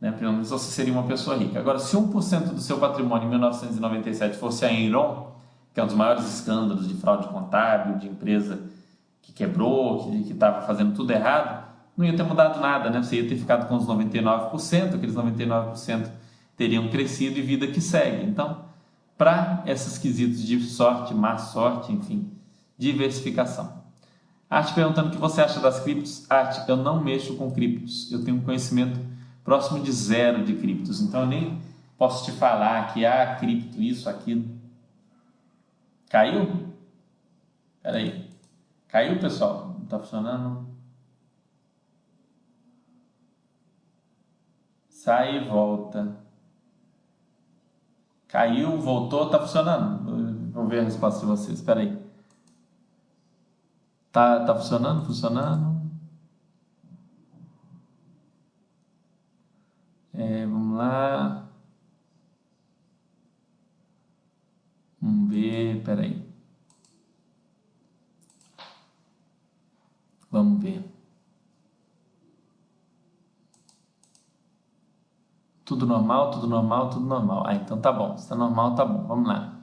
Né? Pelo menos você seria uma pessoa rica. Agora, se 1% do seu patrimônio em 1997 fosse a Enron, que é um dos maiores escândalos de fraude contábil, de empresa que quebrou, que estava fazendo tudo errado, não ia ter mudado nada, né? Você ia ter ficado com os 99%, aqueles 99% teriam crescido e vida que segue. Então, para esses quesitos de sorte, má sorte, enfim, diversificação. Arte perguntando o que você acha das criptos. Arte, eu não mexo com criptos. Eu tenho um conhecimento próximo de zero de criptos. Então, eu nem posso te falar que há ah, cripto, isso, aquilo. Caiu? Espera aí. Caiu, pessoal? Não está funcionando? Sai e volta. Caiu, voltou, está funcionando. Vou ver a resposta de vocês. Espera aí. Tá, tá funcionando? Funcionando? É, vamos lá. Vamos ver, peraí. Vamos ver. Tudo normal, tudo normal, tudo normal. Ah, então tá bom. Se tá normal, tá bom. Vamos lá.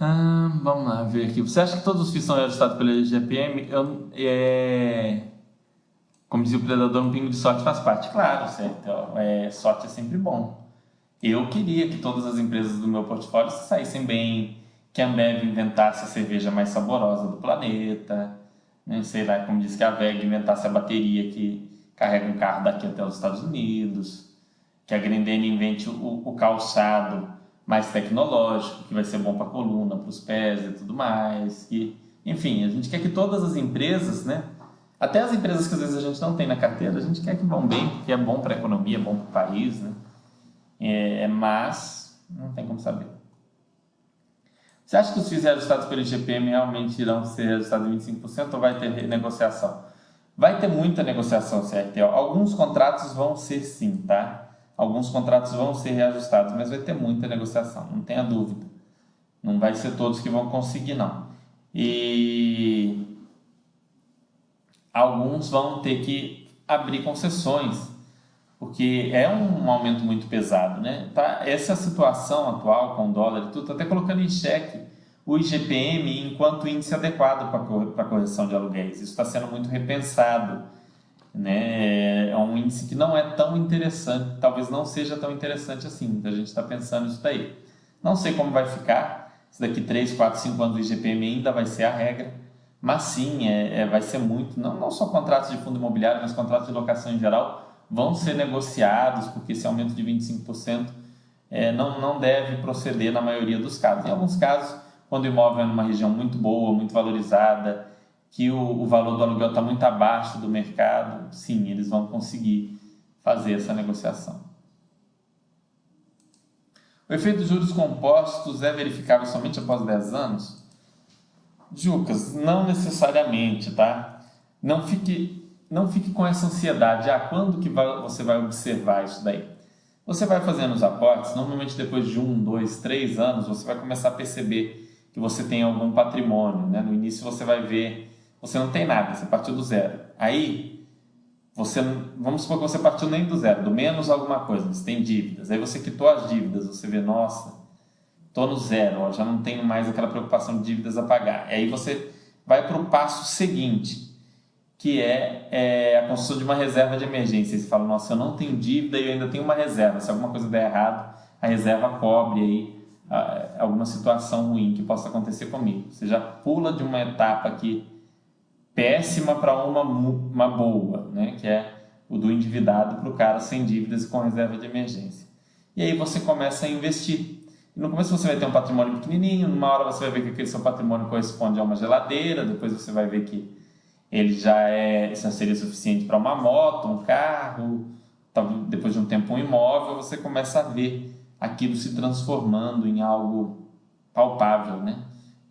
Ah, vamos lá ver aqui. Você acha que todos os FIIs são ajustados pelo GPM? Eu, é... Como dizia o predador, um pingo de sorte faz parte. Claro, certo. É, sorte é sempre bom. Eu queria que todas as empresas do meu portfólio saíssem bem, que a Ambev inventasse a cerveja mais saborosa do planeta, né? sei lá, como disse que a VEG inventasse a bateria que carrega um carro daqui até os Estados Unidos, que a Grendene invente o, o calçado mais tecnológico, que vai ser bom para a coluna, para os pés e tudo mais. Que, enfim, a gente quer que todas as empresas, né? Até as empresas que às vezes a gente não tem na carteira, a gente quer que vão bem, porque é bom para a economia, é bom para o país, né? É, mas não tem como saber. Você acha que os FIIs ajustados pelo IGPM realmente irão ser ajustados em 25% ou vai ter negociação? Vai ter muita negociação, CRTO. Alguns contratos vão ser sim, tá? alguns contratos vão ser reajustados, mas vai ter muita negociação, não tenha dúvida. Não vai ser todos que vão conseguir, não. E alguns vão ter que abrir concessões, porque é um aumento muito pesado, né? Tá, essa situação atual com o dólar e tudo, tá até colocando em xeque o IGPM enquanto índice adequado para a correção de aluguéis. Isso está sendo muito repensado né? É um índice que não é tão interessante, talvez não seja tão interessante assim. A gente está pensando isso daí. Não sei como vai ficar, se daqui 3, 4, 5 anos o IGPM ainda vai ser a regra, mas sim, é, é, vai ser muito, não, não só contratos de fundo imobiliário, mas contratos de locação em geral vão ser negociados, porque esse aumento de 25% é, não, não deve proceder na maioria dos casos. Em alguns casos, quando o imóvel é numa região muito boa, muito valorizada, que o, o valor do aluguel está muito abaixo do mercado, sim, eles vão conseguir fazer essa negociação. O efeito de juros compostos é verificável somente após 10 anos? Jucas, não necessariamente, tá? Não fique, não fique com essa ansiedade. Ah, quando que vai, você vai observar isso daí? Você vai fazendo os aportes, normalmente depois de um, dois, três anos, você vai começar a perceber que você tem algum patrimônio. Né? No início você vai ver você não tem nada, você partiu do zero. Aí, você, vamos supor que você partiu nem do zero, do menos alguma coisa, você tem dívidas. Aí você quitou as dívidas, você vê, nossa, estou no zero, ó, já não tenho mais aquela preocupação de dívidas a pagar. E aí você vai para o passo seguinte, que é, é, a construção de uma reserva de emergência. Você fala, nossa, eu não tenho dívida e eu ainda tenho uma reserva. Se alguma coisa der errado, a reserva cobre aí alguma situação ruim que possa acontecer comigo. Você já pula de uma etapa que péssima para uma, uma boa, né? que é o do endividado para o cara sem dívidas e com reserva de emergência. E aí você começa a investir. No começo você vai ter um patrimônio pequenininho, numa hora você vai ver que aquele seu patrimônio corresponde a uma geladeira, depois você vai ver que ele já é já seria suficiente para uma moto, um carro, depois de um tempo um imóvel, você começa a ver aquilo se transformando em algo palpável, né?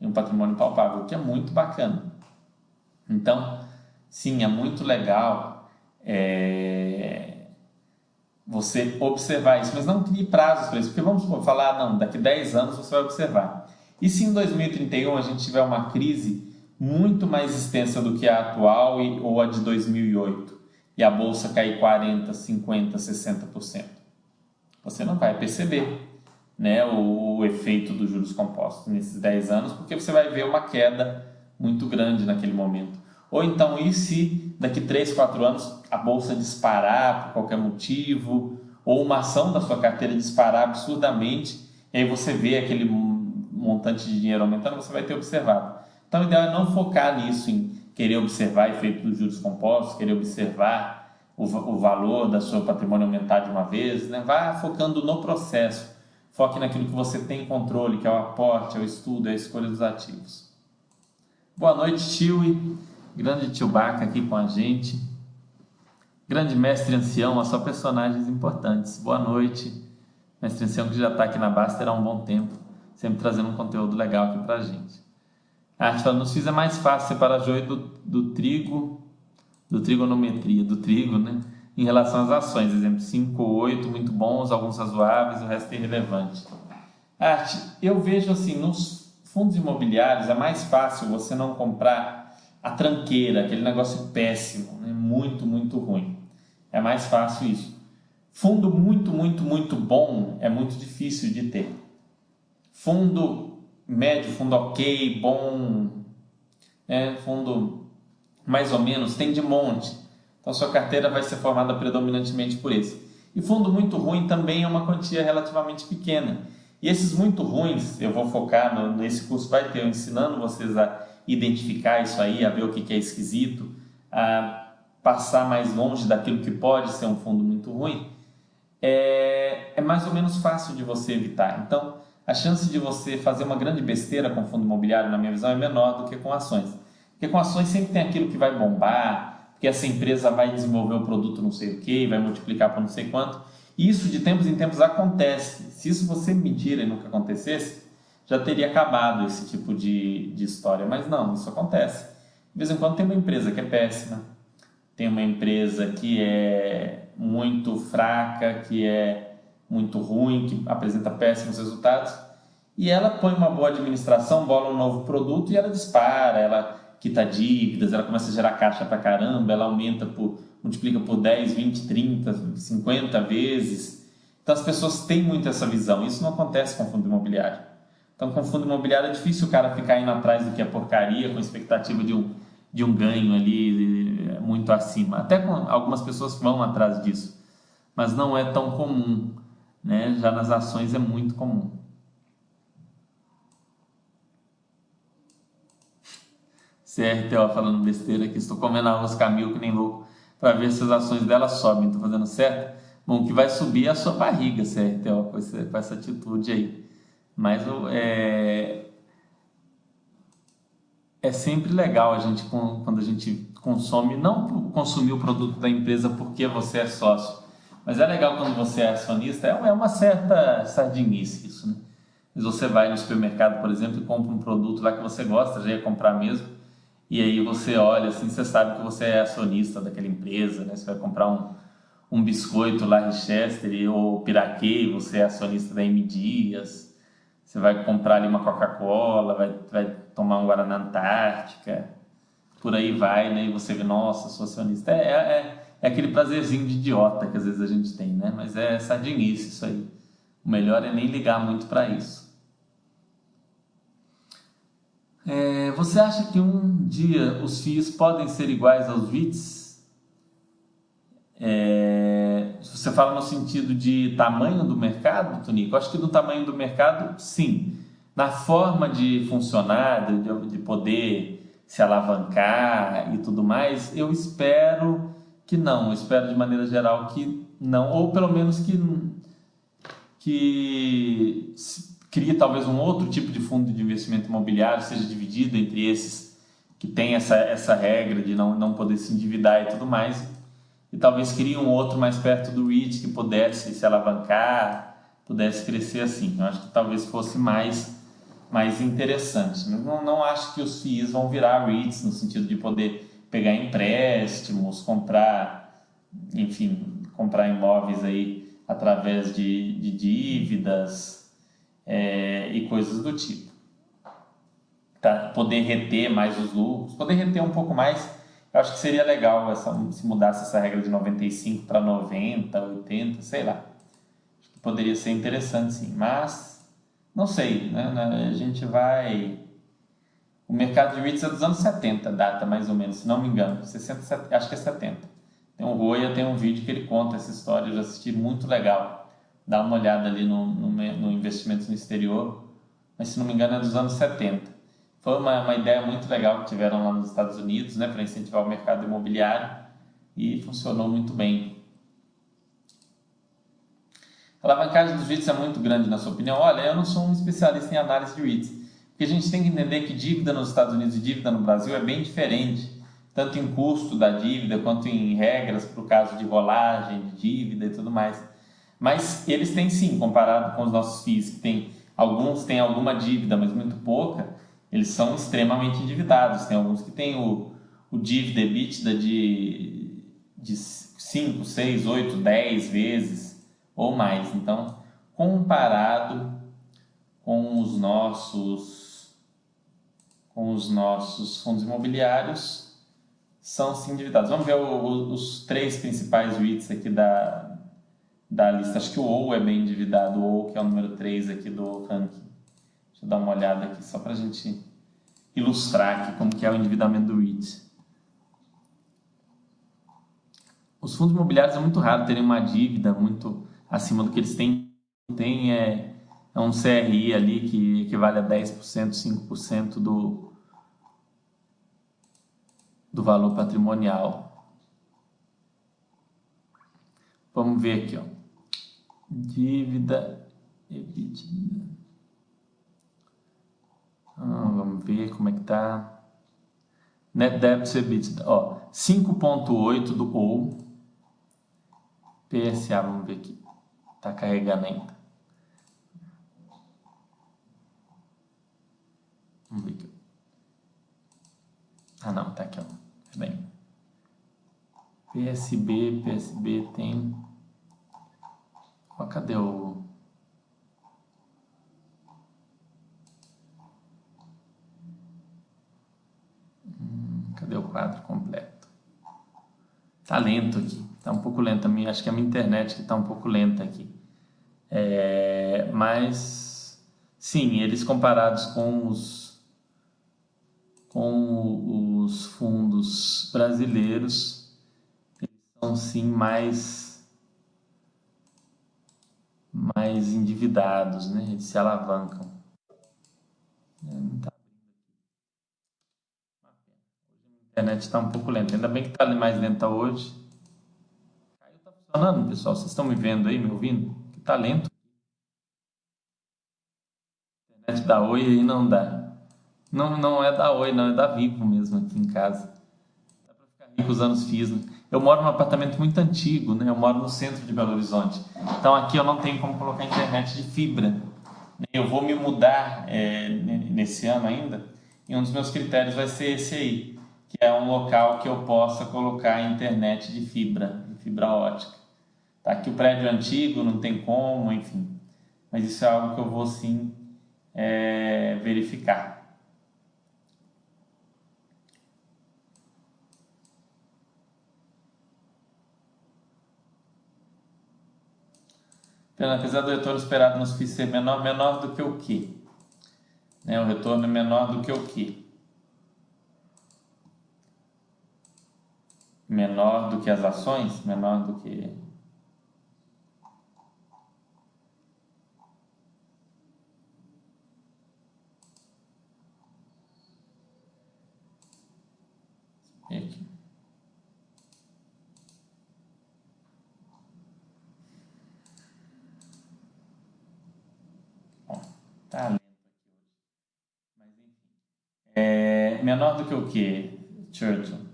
Em um patrimônio palpável, que é muito bacana. Então, sim, é muito legal é, você observar isso, mas não crie prazos para isso, porque vamos falar, não, daqui 10 anos você vai observar. E se em 2031 a gente tiver uma crise muito mais extensa do que a atual e, ou a de 2008 e a bolsa cair 40, 50, 60%? Você não vai perceber né, o, o efeito dos juros compostos nesses 10 anos, porque você vai ver uma queda muito grande naquele momento. Ou então, e se daqui 3, 4 anos a bolsa disparar por qualquer motivo, ou uma ação da sua carteira disparar absurdamente, e aí você vê aquele montante de dinheiro aumentando, você vai ter observado. Então, o ideal é não focar nisso, em querer observar efeito dos juros compostos, querer observar o, o valor da sua patrimônio aumentar de uma vez, né? vá focando no processo. Foque naquilo que você tem controle, que é o aporte, é o estudo, é a escolha dos ativos. Boa noite, tio. Grande Baca aqui com a gente. Grande mestre ancião, só personagens importantes. Boa noite. Mestre ancião que já está aqui na Baster há um bom tempo, sempre trazendo um conteúdo legal aqui para a gente. A arte fala, nos FIIs é mais fácil separar joio do, do trigo, do trigonometria, do trigo, né? Em relação às ações, exemplo, 5 ou 8 muito bons, alguns razoáveis, o resto é irrelevante. Arte, eu vejo assim, nos fundos imobiliários é mais fácil você não comprar a tranqueira, aquele negócio péssimo, né? muito, muito ruim. É mais fácil isso. Fundo muito, muito, muito bom é muito difícil de ter. Fundo médio, fundo ok, bom, né? fundo mais ou menos, tem de monte. Então sua carteira vai ser formada predominantemente por esse. E fundo muito ruim também é uma quantia relativamente pequena. E esses muito ruins, eu vou focar no, nesse curso, vai ter eu ensinando vocês a identificar isso aí, a ver o que, que é esquisito, a passar mais longe daquilo que pode ser um fundo muito ruim é, é mais ou menos fácil de você evitar. Então, a chance de você fazer uma grande besteira com fundo imobiliário, na minha visão, é menor do que com ações. Porque com ações sempre tem aquilo que vai bombar, porque essa empresa vai desenvolver o produto não sei o que, vai multiplicar por não sei quanto. Isso de tempos em tempos acontece. Se isso você mentira e nunca acontecesse, já teria acabado esse tipo de, de história. Mas não, isso acontece. De vez em quando tem uma empresa que é péssima, tem uma empresa que é muito fraca, que é muito ruim, que apresenta péssimos resultados, e ela põe uma boa administração, bola um novo produto e ela dispara, ela quita dívidas, ela começa a gerar caixa pra caramba, ela aumenta por, multiplica por 10, 20, 30, 50 vezes. Então as pessoas têm muito essa visão. Isso não acontece com fundo imobiliário. Então com fundo imobiliário é difícil o cara ficar indo atrás do que é porcaria, com expectativa de um, de um ganho ali muito acima. Até com, algumas pessoas vão atrás disso, mas não é tão comum. Né? Já nas ações é muito comum. CRTO falando besteira aqui, estou comendo arroz Camil que nem louco para ver se as ações dela sobem. Estou fazendo certo? Bom, que vai subir é a sua barriga, CRTO, com, esse, com essa atitude aí. Mas é, é sempre legal a gente quando a gente consome, não consumir o produto da empresa porque você é sócio, mas é legal quando você é acionista, é uma certa sardinice isso, né? Mas você vai no supermercado, por exemplo, e compra um produto lá que você gosta, já ia comprar mesmo, e aí você olha assim, você sabe que você é acionista daquela empresa, né? Você vai comprar um, um biscoito lá Chester ou Piraquê, você é acionista da M Dias, você vai comprar ali uma Coca-Cola, vai, vai tomar um Guaraná Antártica, por aí vai, né? E você vê, nossa, sou acionista. É, é, é aquele prazerzinho de idiota que às vezes a gente tem, né? Mas é sardinice isso aí. O melhor é nem ligar muito para isso. É, você acha que um dia os FIIs podem ser iguais aos VITs? É, você fala no sentido de tamanho do mercado, Tonico? Acho que no tamanho do mercado, sim. Na forma de funcionar, de, de poder se alavancar e tudo mais, eu espero que não, eu espero de maneira geral que não, ou pelo menos que, que crie talvez um outro tipo de fundo de investimento imobiliário, seja dividido entre esses que tem essa, essa regra de não, não poder se endividar e tudo mais, e talvez crie um outro mais perto do REIT que pudesse se alavancar, pudesse crescer assim. Eu acho que talvez fosse mais mais interessantes. Não, não acho que os FIIs vão virar REITs no sentido de poder pegar empréstimos, comprar, enfim, comprar imóveis aí através de, de dívidas é, e coisas do tipo. Tá? Poder reter mais os lucros, poder reter um pouco mais, eu acho que seria legal essa, se mudasse essa regra de 95 para 90, 80, sei lá. Acho que poderia ser interessante sim, mas não sei, né? A gente vai. O mercado de REITs é dos anos 70, data mais ou menos, se não me engano. 60, acho que é 70. Tem um Roya, tem um vídeo que ele conta essa história, eu já assisti, muito legal. Dá uma olhada ali no, no, no investimentos no exterior, mas se não me engano é dos anos 70. Foi uma, uma ideia muito legal que tiveram lá nos Estados Unidos, né, para incentivar o mercado imobiliário e funcionou muito bem. A alavancagem dos REITs é muito grande, na sua opinião? Olha, eu não sou um especialista em análise de REITs, porque a gente tem que entender que dívida nos Estados Unidos e dívida no Brasil é bem diferente, tanto em custo da dívida quanto em regras para o caso de rolagem de dívida e tudo mais. Mas eles têm sim, comparado com os nossos FIIs, que tem alguns têm alguma dívida, mas muito pouca, eles são extremamente endividados. Tem alguns que têm o, o dívida EBITDA de, de 5, 6, 8, 10 vezes ou mais. Então, comparado com os nossos com os nossos fundos imobiliários, são sim endividados. Vamos ver o, o, os três principais REITs aqui da, da lista. Acho que o OU é bem endividado, o OU que é o número 3 aqui do ranking. Deixa eu dar uma olhada aqui só para a gente ilustrar aqui como que é o endividamento do REIT. Os fundos imobiliários é muito raro terem uma dívida muito acima do que eles têm. Tem é, é um CRI ali que equivale a 10%, 5% do, do valor patrimonial. Vamos ver aqui, ó. Dívida EBITDA. Ah, vamos ver como é que tá. Net debt EBITDA, ó, 5.8 do ou PSA, vamos ver aqui. Tá carregando ainda. Vamos ver aqui. Ah, não, tá aqui, ó. É bem. PSB, PSB tem. Ó, cadê o. Hum, cadê o quadro completo? Tá lento aqui. Tá um pouco lento. Acho que a minha internet que tá um pouco lenta aqui. É, mas, sim, eles comparados com os com os fundos brasileiros, eles são sim mais, mais endividados, né? eles se alavancam. É, a internet está um pouco lenta, ainda bem que está mais lenta hoje. Está funcionando, pessoal? Vocês estão me vendo aí, me ouvindo? Que está lento. A internet dá oi aí não dá. Não, não é da Oi, não, é da Vivo mesmo aqui em casa. Dá pra ficar rico usando os FIIs. Né? Eu moro num apartamento muito antigo, né? Eu moro no centro de Belo Horizonte. Então aqui eu não tenho como colocar internet de fibra. Eu vou me mudar é, nesse ano ainda e um dos meus critérios vai ser esse aí, que é um local que eu possa colocar internet de fibra, de fibra ótica. Tá o prédio antigo, não tem como, enfim. Mas isso é algo que eu vou sim é, verificar. Então, apesar do retorno esperado nos FIIs ser menor, menor do que o quê? Né, o retorno é menor do que o quê? Menor do que as ações? Menor do que... Aqui. Tá. Mas enfim. É menor do que o que, Churchill?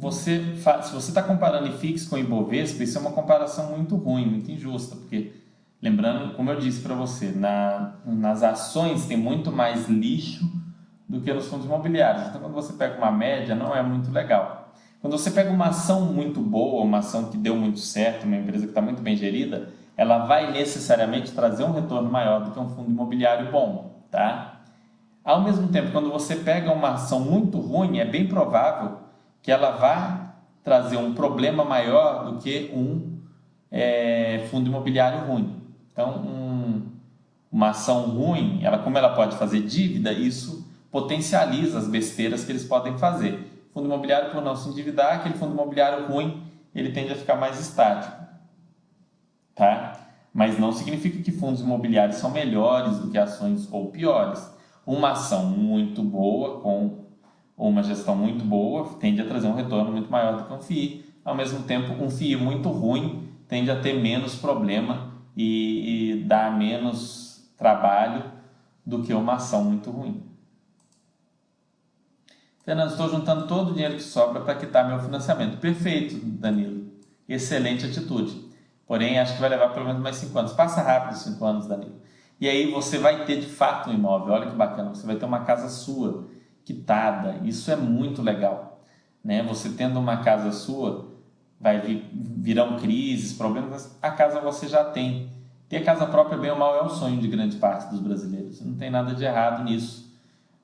Você se você está comparando IFIX com Ibovespa, isso é uma comparação muito ruim, muito injusta, porque lembrando, como eu disse para você, na, nas ações tem muito mais lixo do que nos fundos imobiliários. Então, quando você pega uma média, não é muito legal. Quando você pega uma ação muito boa, uma ação que deu muito certo, uma empresa que está muito bem gerida, ela vai necessariamente trazer um retorno maior do que um fundo imobiliário bom, tá? Ao mesmo tempo, quando você pega uma ação muito ruim, é bem provável que ela vá trazer um problema maior do que um é, fundo imobiliário ruim. Então, um, uma ação ruim, ela como ela pode fazer dívida, isso potencializa as besteiras que eles podem fazer. Fundo imobiliário, por não se endividar, aquele fundo imobiliário ruim, ele tende a ficar mais estático tá? Mas não significa que fundos imobiliários são melhores do que ações ou piores. Uma ação muito boa com uma gestão muito boa tende a trazer um retorno muito maior do que um FII. Ao mesmo tempo, um FII muito ruim tende a ter menos problema e, e dar menos trabalho do que uma ação muito ruim. Fernando, estou juntando todo o dinheiro que sobra para quitar meu financiamento. Perfeito, Danilo. Excelente atitude. Porém, acho que vai levar pelo menos mais cinco anos. Passa rápido cinco anos, Danilo. e aí você vai ter de fato um imóvel. Olha que bacana, você vai ter uma casa sua, quitada. Isso é muito legal. Né? Você tendo uma casa sua, vai vir, virão crises, problemas, a casa você já tem. Ter casa própria, bem ou mal, é o sonho de grande parte dos brasileiros. Não tem nada de errado nisso.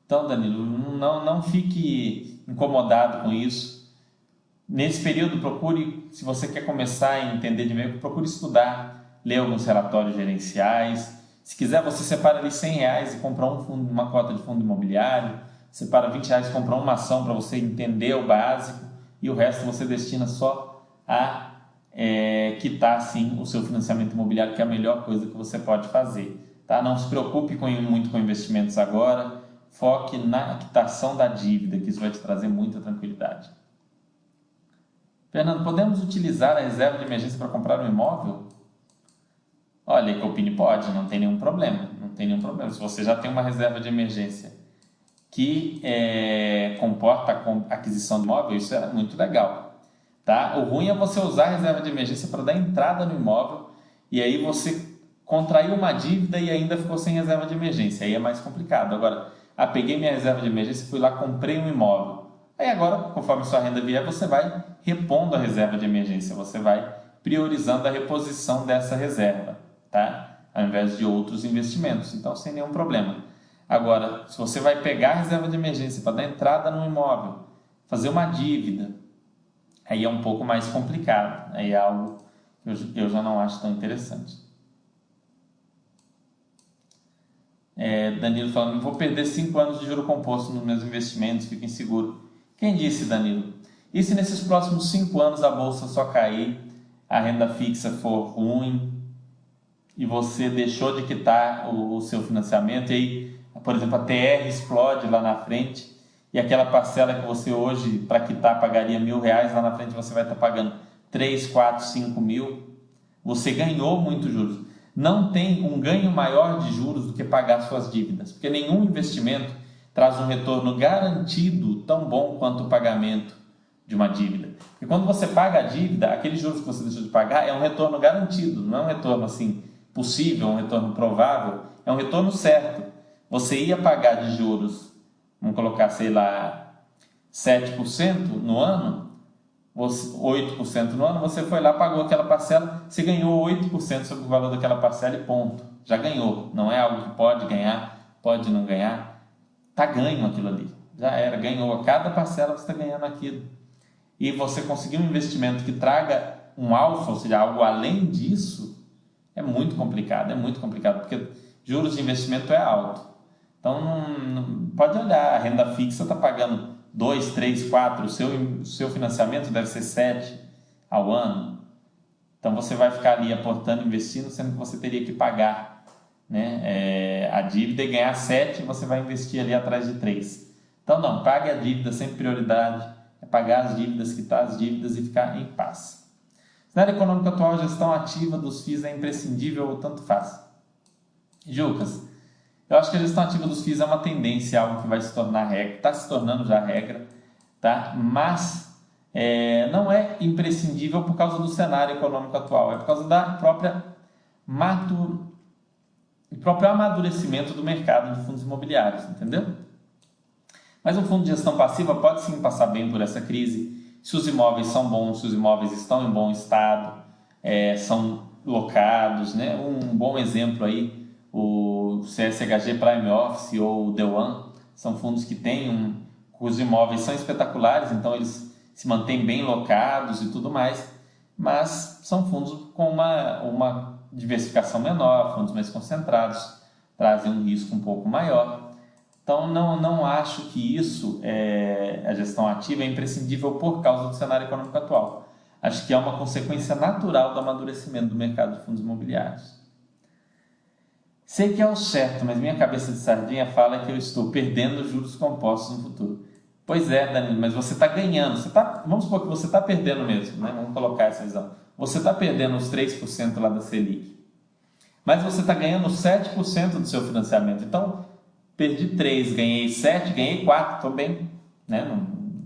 Então, Danilo, não, não fique incomodado com isso. Nesse período, procure, se você quer começar a entender de meio, procure estudar, ler alguns relatórios gerenciais. Se quiser, você separa ali 100 reais e compra um fundo, uma cota de fundo imobiliário. Separa 20 reais e compra uma ação para você entender o básico. E o resto você destina só a é, quitar, sim, o seu financiamento imobiliário, que é a melhor coisa que você pode fazer. Tá? Não se preocupe com, muito com investimentos agora. Foque na quitação da dívida, que isso vai te trazer muita tranquilidade. Fernando, podemos utilizar a reserva de emergência para comprar um imóvel? Olha, Ecopini pode, não tem nenhum problema. Não tem nenhum problema. Se você já tem uma reserva de emergência que é, comporta a aquisição do imóvel, isso é muito legal. Tá? O ruim é você usar a reserva de emergência para dar entrada no imóvel e aí você contraiu uma dívida e ainda ficou sem reserva de emergência. Aí é mais complicado. Agora, ah, peguei minha reserva de emergência, fui lá, comprei um imóvel. Aí agora, conforme sua renda vier, você vai repondo a reserva de emergência, você vai priorizando a reposição dessa reserva, tá? Ao invés de outros investimentos, então sem nenhum problema. Agora, se você vai pegar a reserva de emergência para dar entrada no imóvel, fazer uma dívida, aí é um pouco mais complicado, aí é algo que eu já não acho tão interessante. É, Danilo falando, vou perder 5 anos de juro composto nos meus investimentos, fico inseguro. Quem disse, Danilo? E se nesses próximos cinco anos a bolsa só cair, a renda fixa for ruim e você deixou de quitar o, o seu financiamento e aí, por exemplo, a TR explode lá na frente e aquela parcela que você hoje para quitar pagaria mil reais, lá na frente você vai estar pagando 3, 4, 5 mil, você ganhou muito juros. Não tem um ganho maior de juros do que pagar suas dívidas, porque nenhum investimento traz um retorno garantido tão bom quanto o pagamento de uma dívida. E quando você paga a dívida, aqueles juros que você deixou de pagar é um retorno garantido, não é um retorno assim possível, um retorno provável, é um retorno certo. Você ia pagar de juros, vamos colocar, sei lá, 7% no ano, 8% no ano, você foi lá, pagou aquela parcela, você ganhou 8% sobre o valor daquela parcela e ponto. Já ganhou. Não é algo que pode ganhar, pode não ganhar Está ganho aquilo ali. Já era, ganhou. A cada parcela você está ganhando aquilo. E você conseguir um investimento que traga um alfa, ou seja, algo além disso, é muito complicado. É muito complicado, porque juros de investimento é alto. Então, não, não, pode olhar, a renda fixa está pagando 2, 3, 4, o seu, seu financiamento deve ser 7 ao ano. Então, você vai ficar ali aportando, investindo, sendo que você teria que pagar né, é, a dívida e ganhar 7, você vai investir ali atrás de 3. Então, não, pague a dívida, sempre prioridade é pagar as dívidas, quitar as dívidas e ficar em paz. Na econômica atual, a gestão ativa dos FIIs é imprescindível ou tanto faz? Jucas, eu acho que a gestão ativa dos FIIs é uma tendência, algo que vai se tornar regra, está se tornando já regra, tá? mas é, não é imprescindível por causa do cenário econômico atual, é por causa da própria matur e próprio amadurecimento do mercado de fundos imobiliários, entendeu? Mas um fundo de gestão passiva pode sim passar bem por essa crise se os imóveis são bons, se os imóveis estão em bom estado, é, são locados, né? Um bom exemplo aí, o CSHG Prime Office ou o The One, são fundos que têm um, os imóveis são espetaculares, então eles se mantêm bem locados e tudo mais, mas são fundos com uma, uma diversificação menor, fundos mais concentrados, trazem um risco um pouco maior. Então, não, não acho que isso, é, a gestão ativa, é imprescindível por causa do cenário econômico atual. Acho que é uma consequência natural do amadurecimento do mercado de fundos imobiliários. Sei que é o certo, mas minha cabeça de sardinha fala que eu estou perdendo juros compostos no futuro. Pois é, Danilo, mas você está ganhando. Você tá, vamos supor que você está perdendo mesmo, né? vamos colocar essa visão você está perdendo os 3% lá da Selic. Mas você está ganhando 7% do seu financiamento. Então, perdi 3, ganhei 7, ganhei 4, estou bem. Né?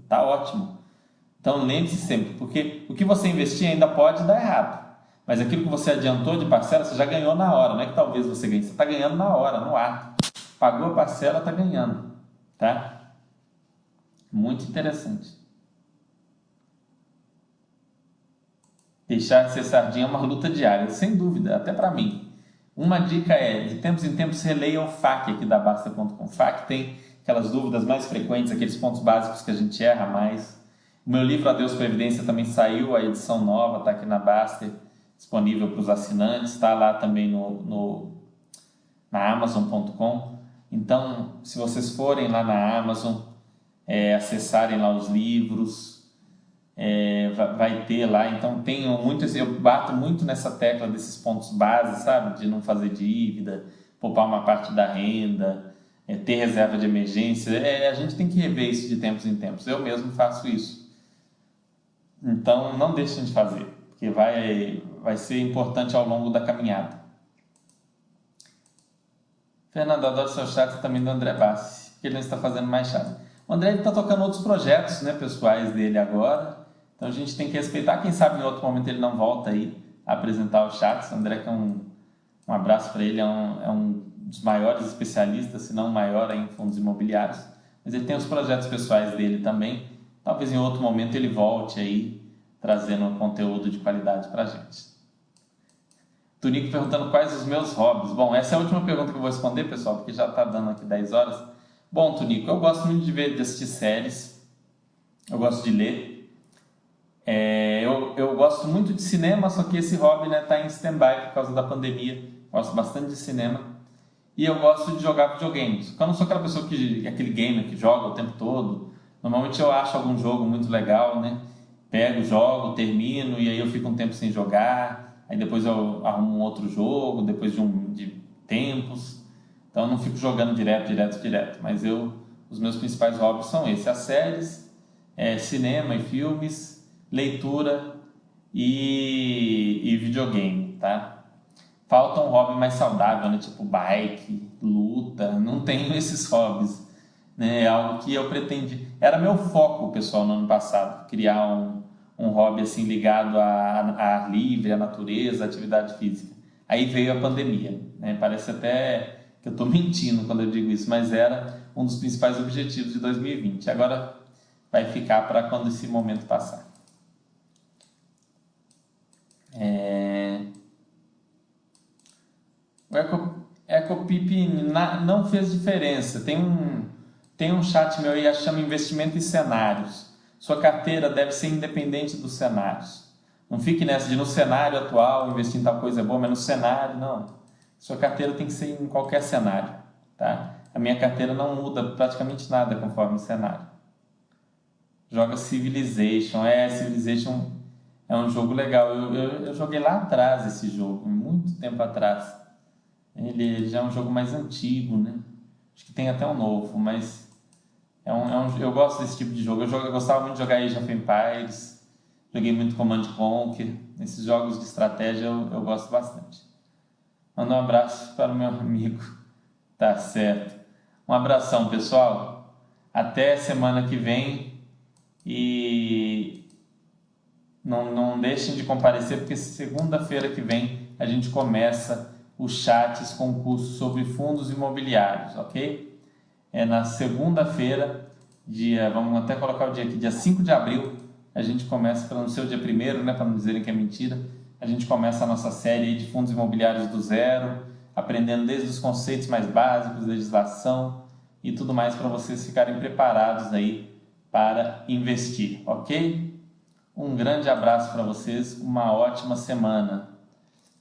Está ótimo. Então, lembre-se sempre, porque o que você investir ainda pode dar errado. Mas aquilo que você adiantou de parcela, você já ganhou na hora, não é que talvez você ganhe, você está ganhando na hora, no ato. Pagou a parcela, está ganhando, tá? Muito interessante. Deixar de ser sardinha é uma luta diária, sem dúvida, até para mim. Uma dica é, de tempos em tempos, releia o FAQ aqui da Basta.com. FAQ tem aquelas dúvidas mais frequentes, aqueles pontos básicos que a gente erra mais. O meu livro Adeus Previdência também saiu, a edição nova está aqui na Basta, disponível para os assinantes, está lá também no, no na Amazon.com. Então, se vocês forem lá na Amazon, é, acessarem lá os livros, é, vai ter lá. Então tenho muito, eu bato muito nessa tecla desses pontos base, sabe? De não fazer dívida, poupar uma parte da renda, é, ter reserva de emergência. É, a gente tem que rever isso de tempos em tempos. Eu mesmo faço isso. Então não deixem de fazer, porque vai, vai ser importante ao longo da caminhada. Fernando, adoro seu chat também do André Bassi, que ele não está fazendo mais chat. O André está tocando outros projetos né, pessoais dele agora. Então a gente tem que respeitar, quem sabe em outro momento ele não volta aí a apresentar o Chats. O André, que é um, um abraço para ele, é um, é um dos maiores especialistas, se não o maior em fundos imobiliários. Mas ele tem os projetos pessoais dele também. Talvez em outro momento ele volte aí trazendo conteúdo de qualidade para a gente. Tunico perguntando quais os meus hobbies. Bom, essa é a última pergunta que eu vou responder, pessoal, porque já está dando aqui 10 horas. Bom, Tunico, eu gosto muito de ver, de assistir séries. Eu gosto de ler. É, eu, eu gosto muito de cinema, só que esse hobby está né, tá em stand-by por causa da pandemia. Gosto bastante de cinema. E eu gosto de jogar videogames. Eu não sou aquela pessoa que aquele gamer que joga o tempo todo. Normalmente eu acho algum jogo muito legal, né? Pego, jogo, termino e aí eu fico um tempo sem jogar. Aí depois eu arrumo um outro jogo, depois de, um, de tempos. Então eu não fico jogando direto, direto, direto. Mas eu, os meus principais hobbies são esses: as séries, é, cinema e filmes leitura e, e videogame, tá? Falta um hobby mais saudável, né? Tipo bike, luta. Não tenho [LAUGHS] esses hobbies. Né? É algo que eu pretendi. Era meu foco, pessoal, no ano passado. Criar um, um hobby assim ligado a, a ar livre, à natureza, à atividade física. Aí veio a pandemia. Né? Parece até que eu estou [LAUGHS] mentindo quando eu digo isso, mas era um dos principais objetivos de 2020. Agora vai ficar para quando esse momento passar. É... O Eco, EcoPip não fez diferença. Tem um, tem um chat meu aí que chama Investimento em Cenários. Sua carteira deve ser independente dos cenários. Não fique nessa de no cenário atual investir em tal coisa é boa, mas no cenário não. Sua carteira tem que ser em qualquer cenário. Tá? A minha carteira não muda praticamente nada conforme o cenário. Joga Civilization. É, Civilization é um jogo legal. Eu, eu, eu, joguei lá atrás esse jogo, muito tempo atrás. Ele, ele, já é um jogo mais antigo, né? Acho que tem até um novo, mas é um, é um, eu gosto desse tipo de jogo. Eu, jogo, eu gostava muito de jogar Age of Empires, joguei muito Command Conquer. Esses jogos de estratégia eu, eu gosto bastante. Manda um abraço para o meu amigo. Tá certo. Um abração, pessoal. Até semana que vem. E não, não deixem de comparecer, porque segunda-feira que vem a gente começa os chats com o curso sobre fundos imobiliários, ok? É na segunda-feira, dia, vamos até colocar o dia aqui, dia 5 de abril, a gente começa, para não ser o dia primeiro, né, para não dizerem que é mentira, a gente começa a nossa série de fundos imobiliários do zero, aprendendo desde os conceitos mais básicos, legislação e tudo mais para vocês ficarem preparados aí para investir, ok? Um grande abraço para vocês, uma ótima semana.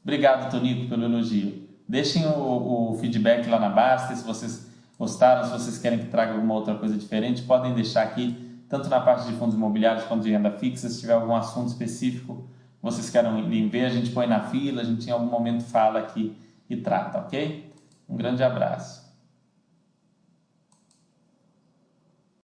Obrigado, Tonico, pelo elogio. Deixem o, o, feedback lá na Basta, se vocês gostaram, se vocês querem que traga alguma outra coisa diferente, podem deixar aqui, tanto na parte de fundos imobiliários quanto de renda fixa, se tiver algum assunto específico vocês querem ver, a gente põe na fila, a gente em algum momento fala aqui e trata, ok? Um grande abraço.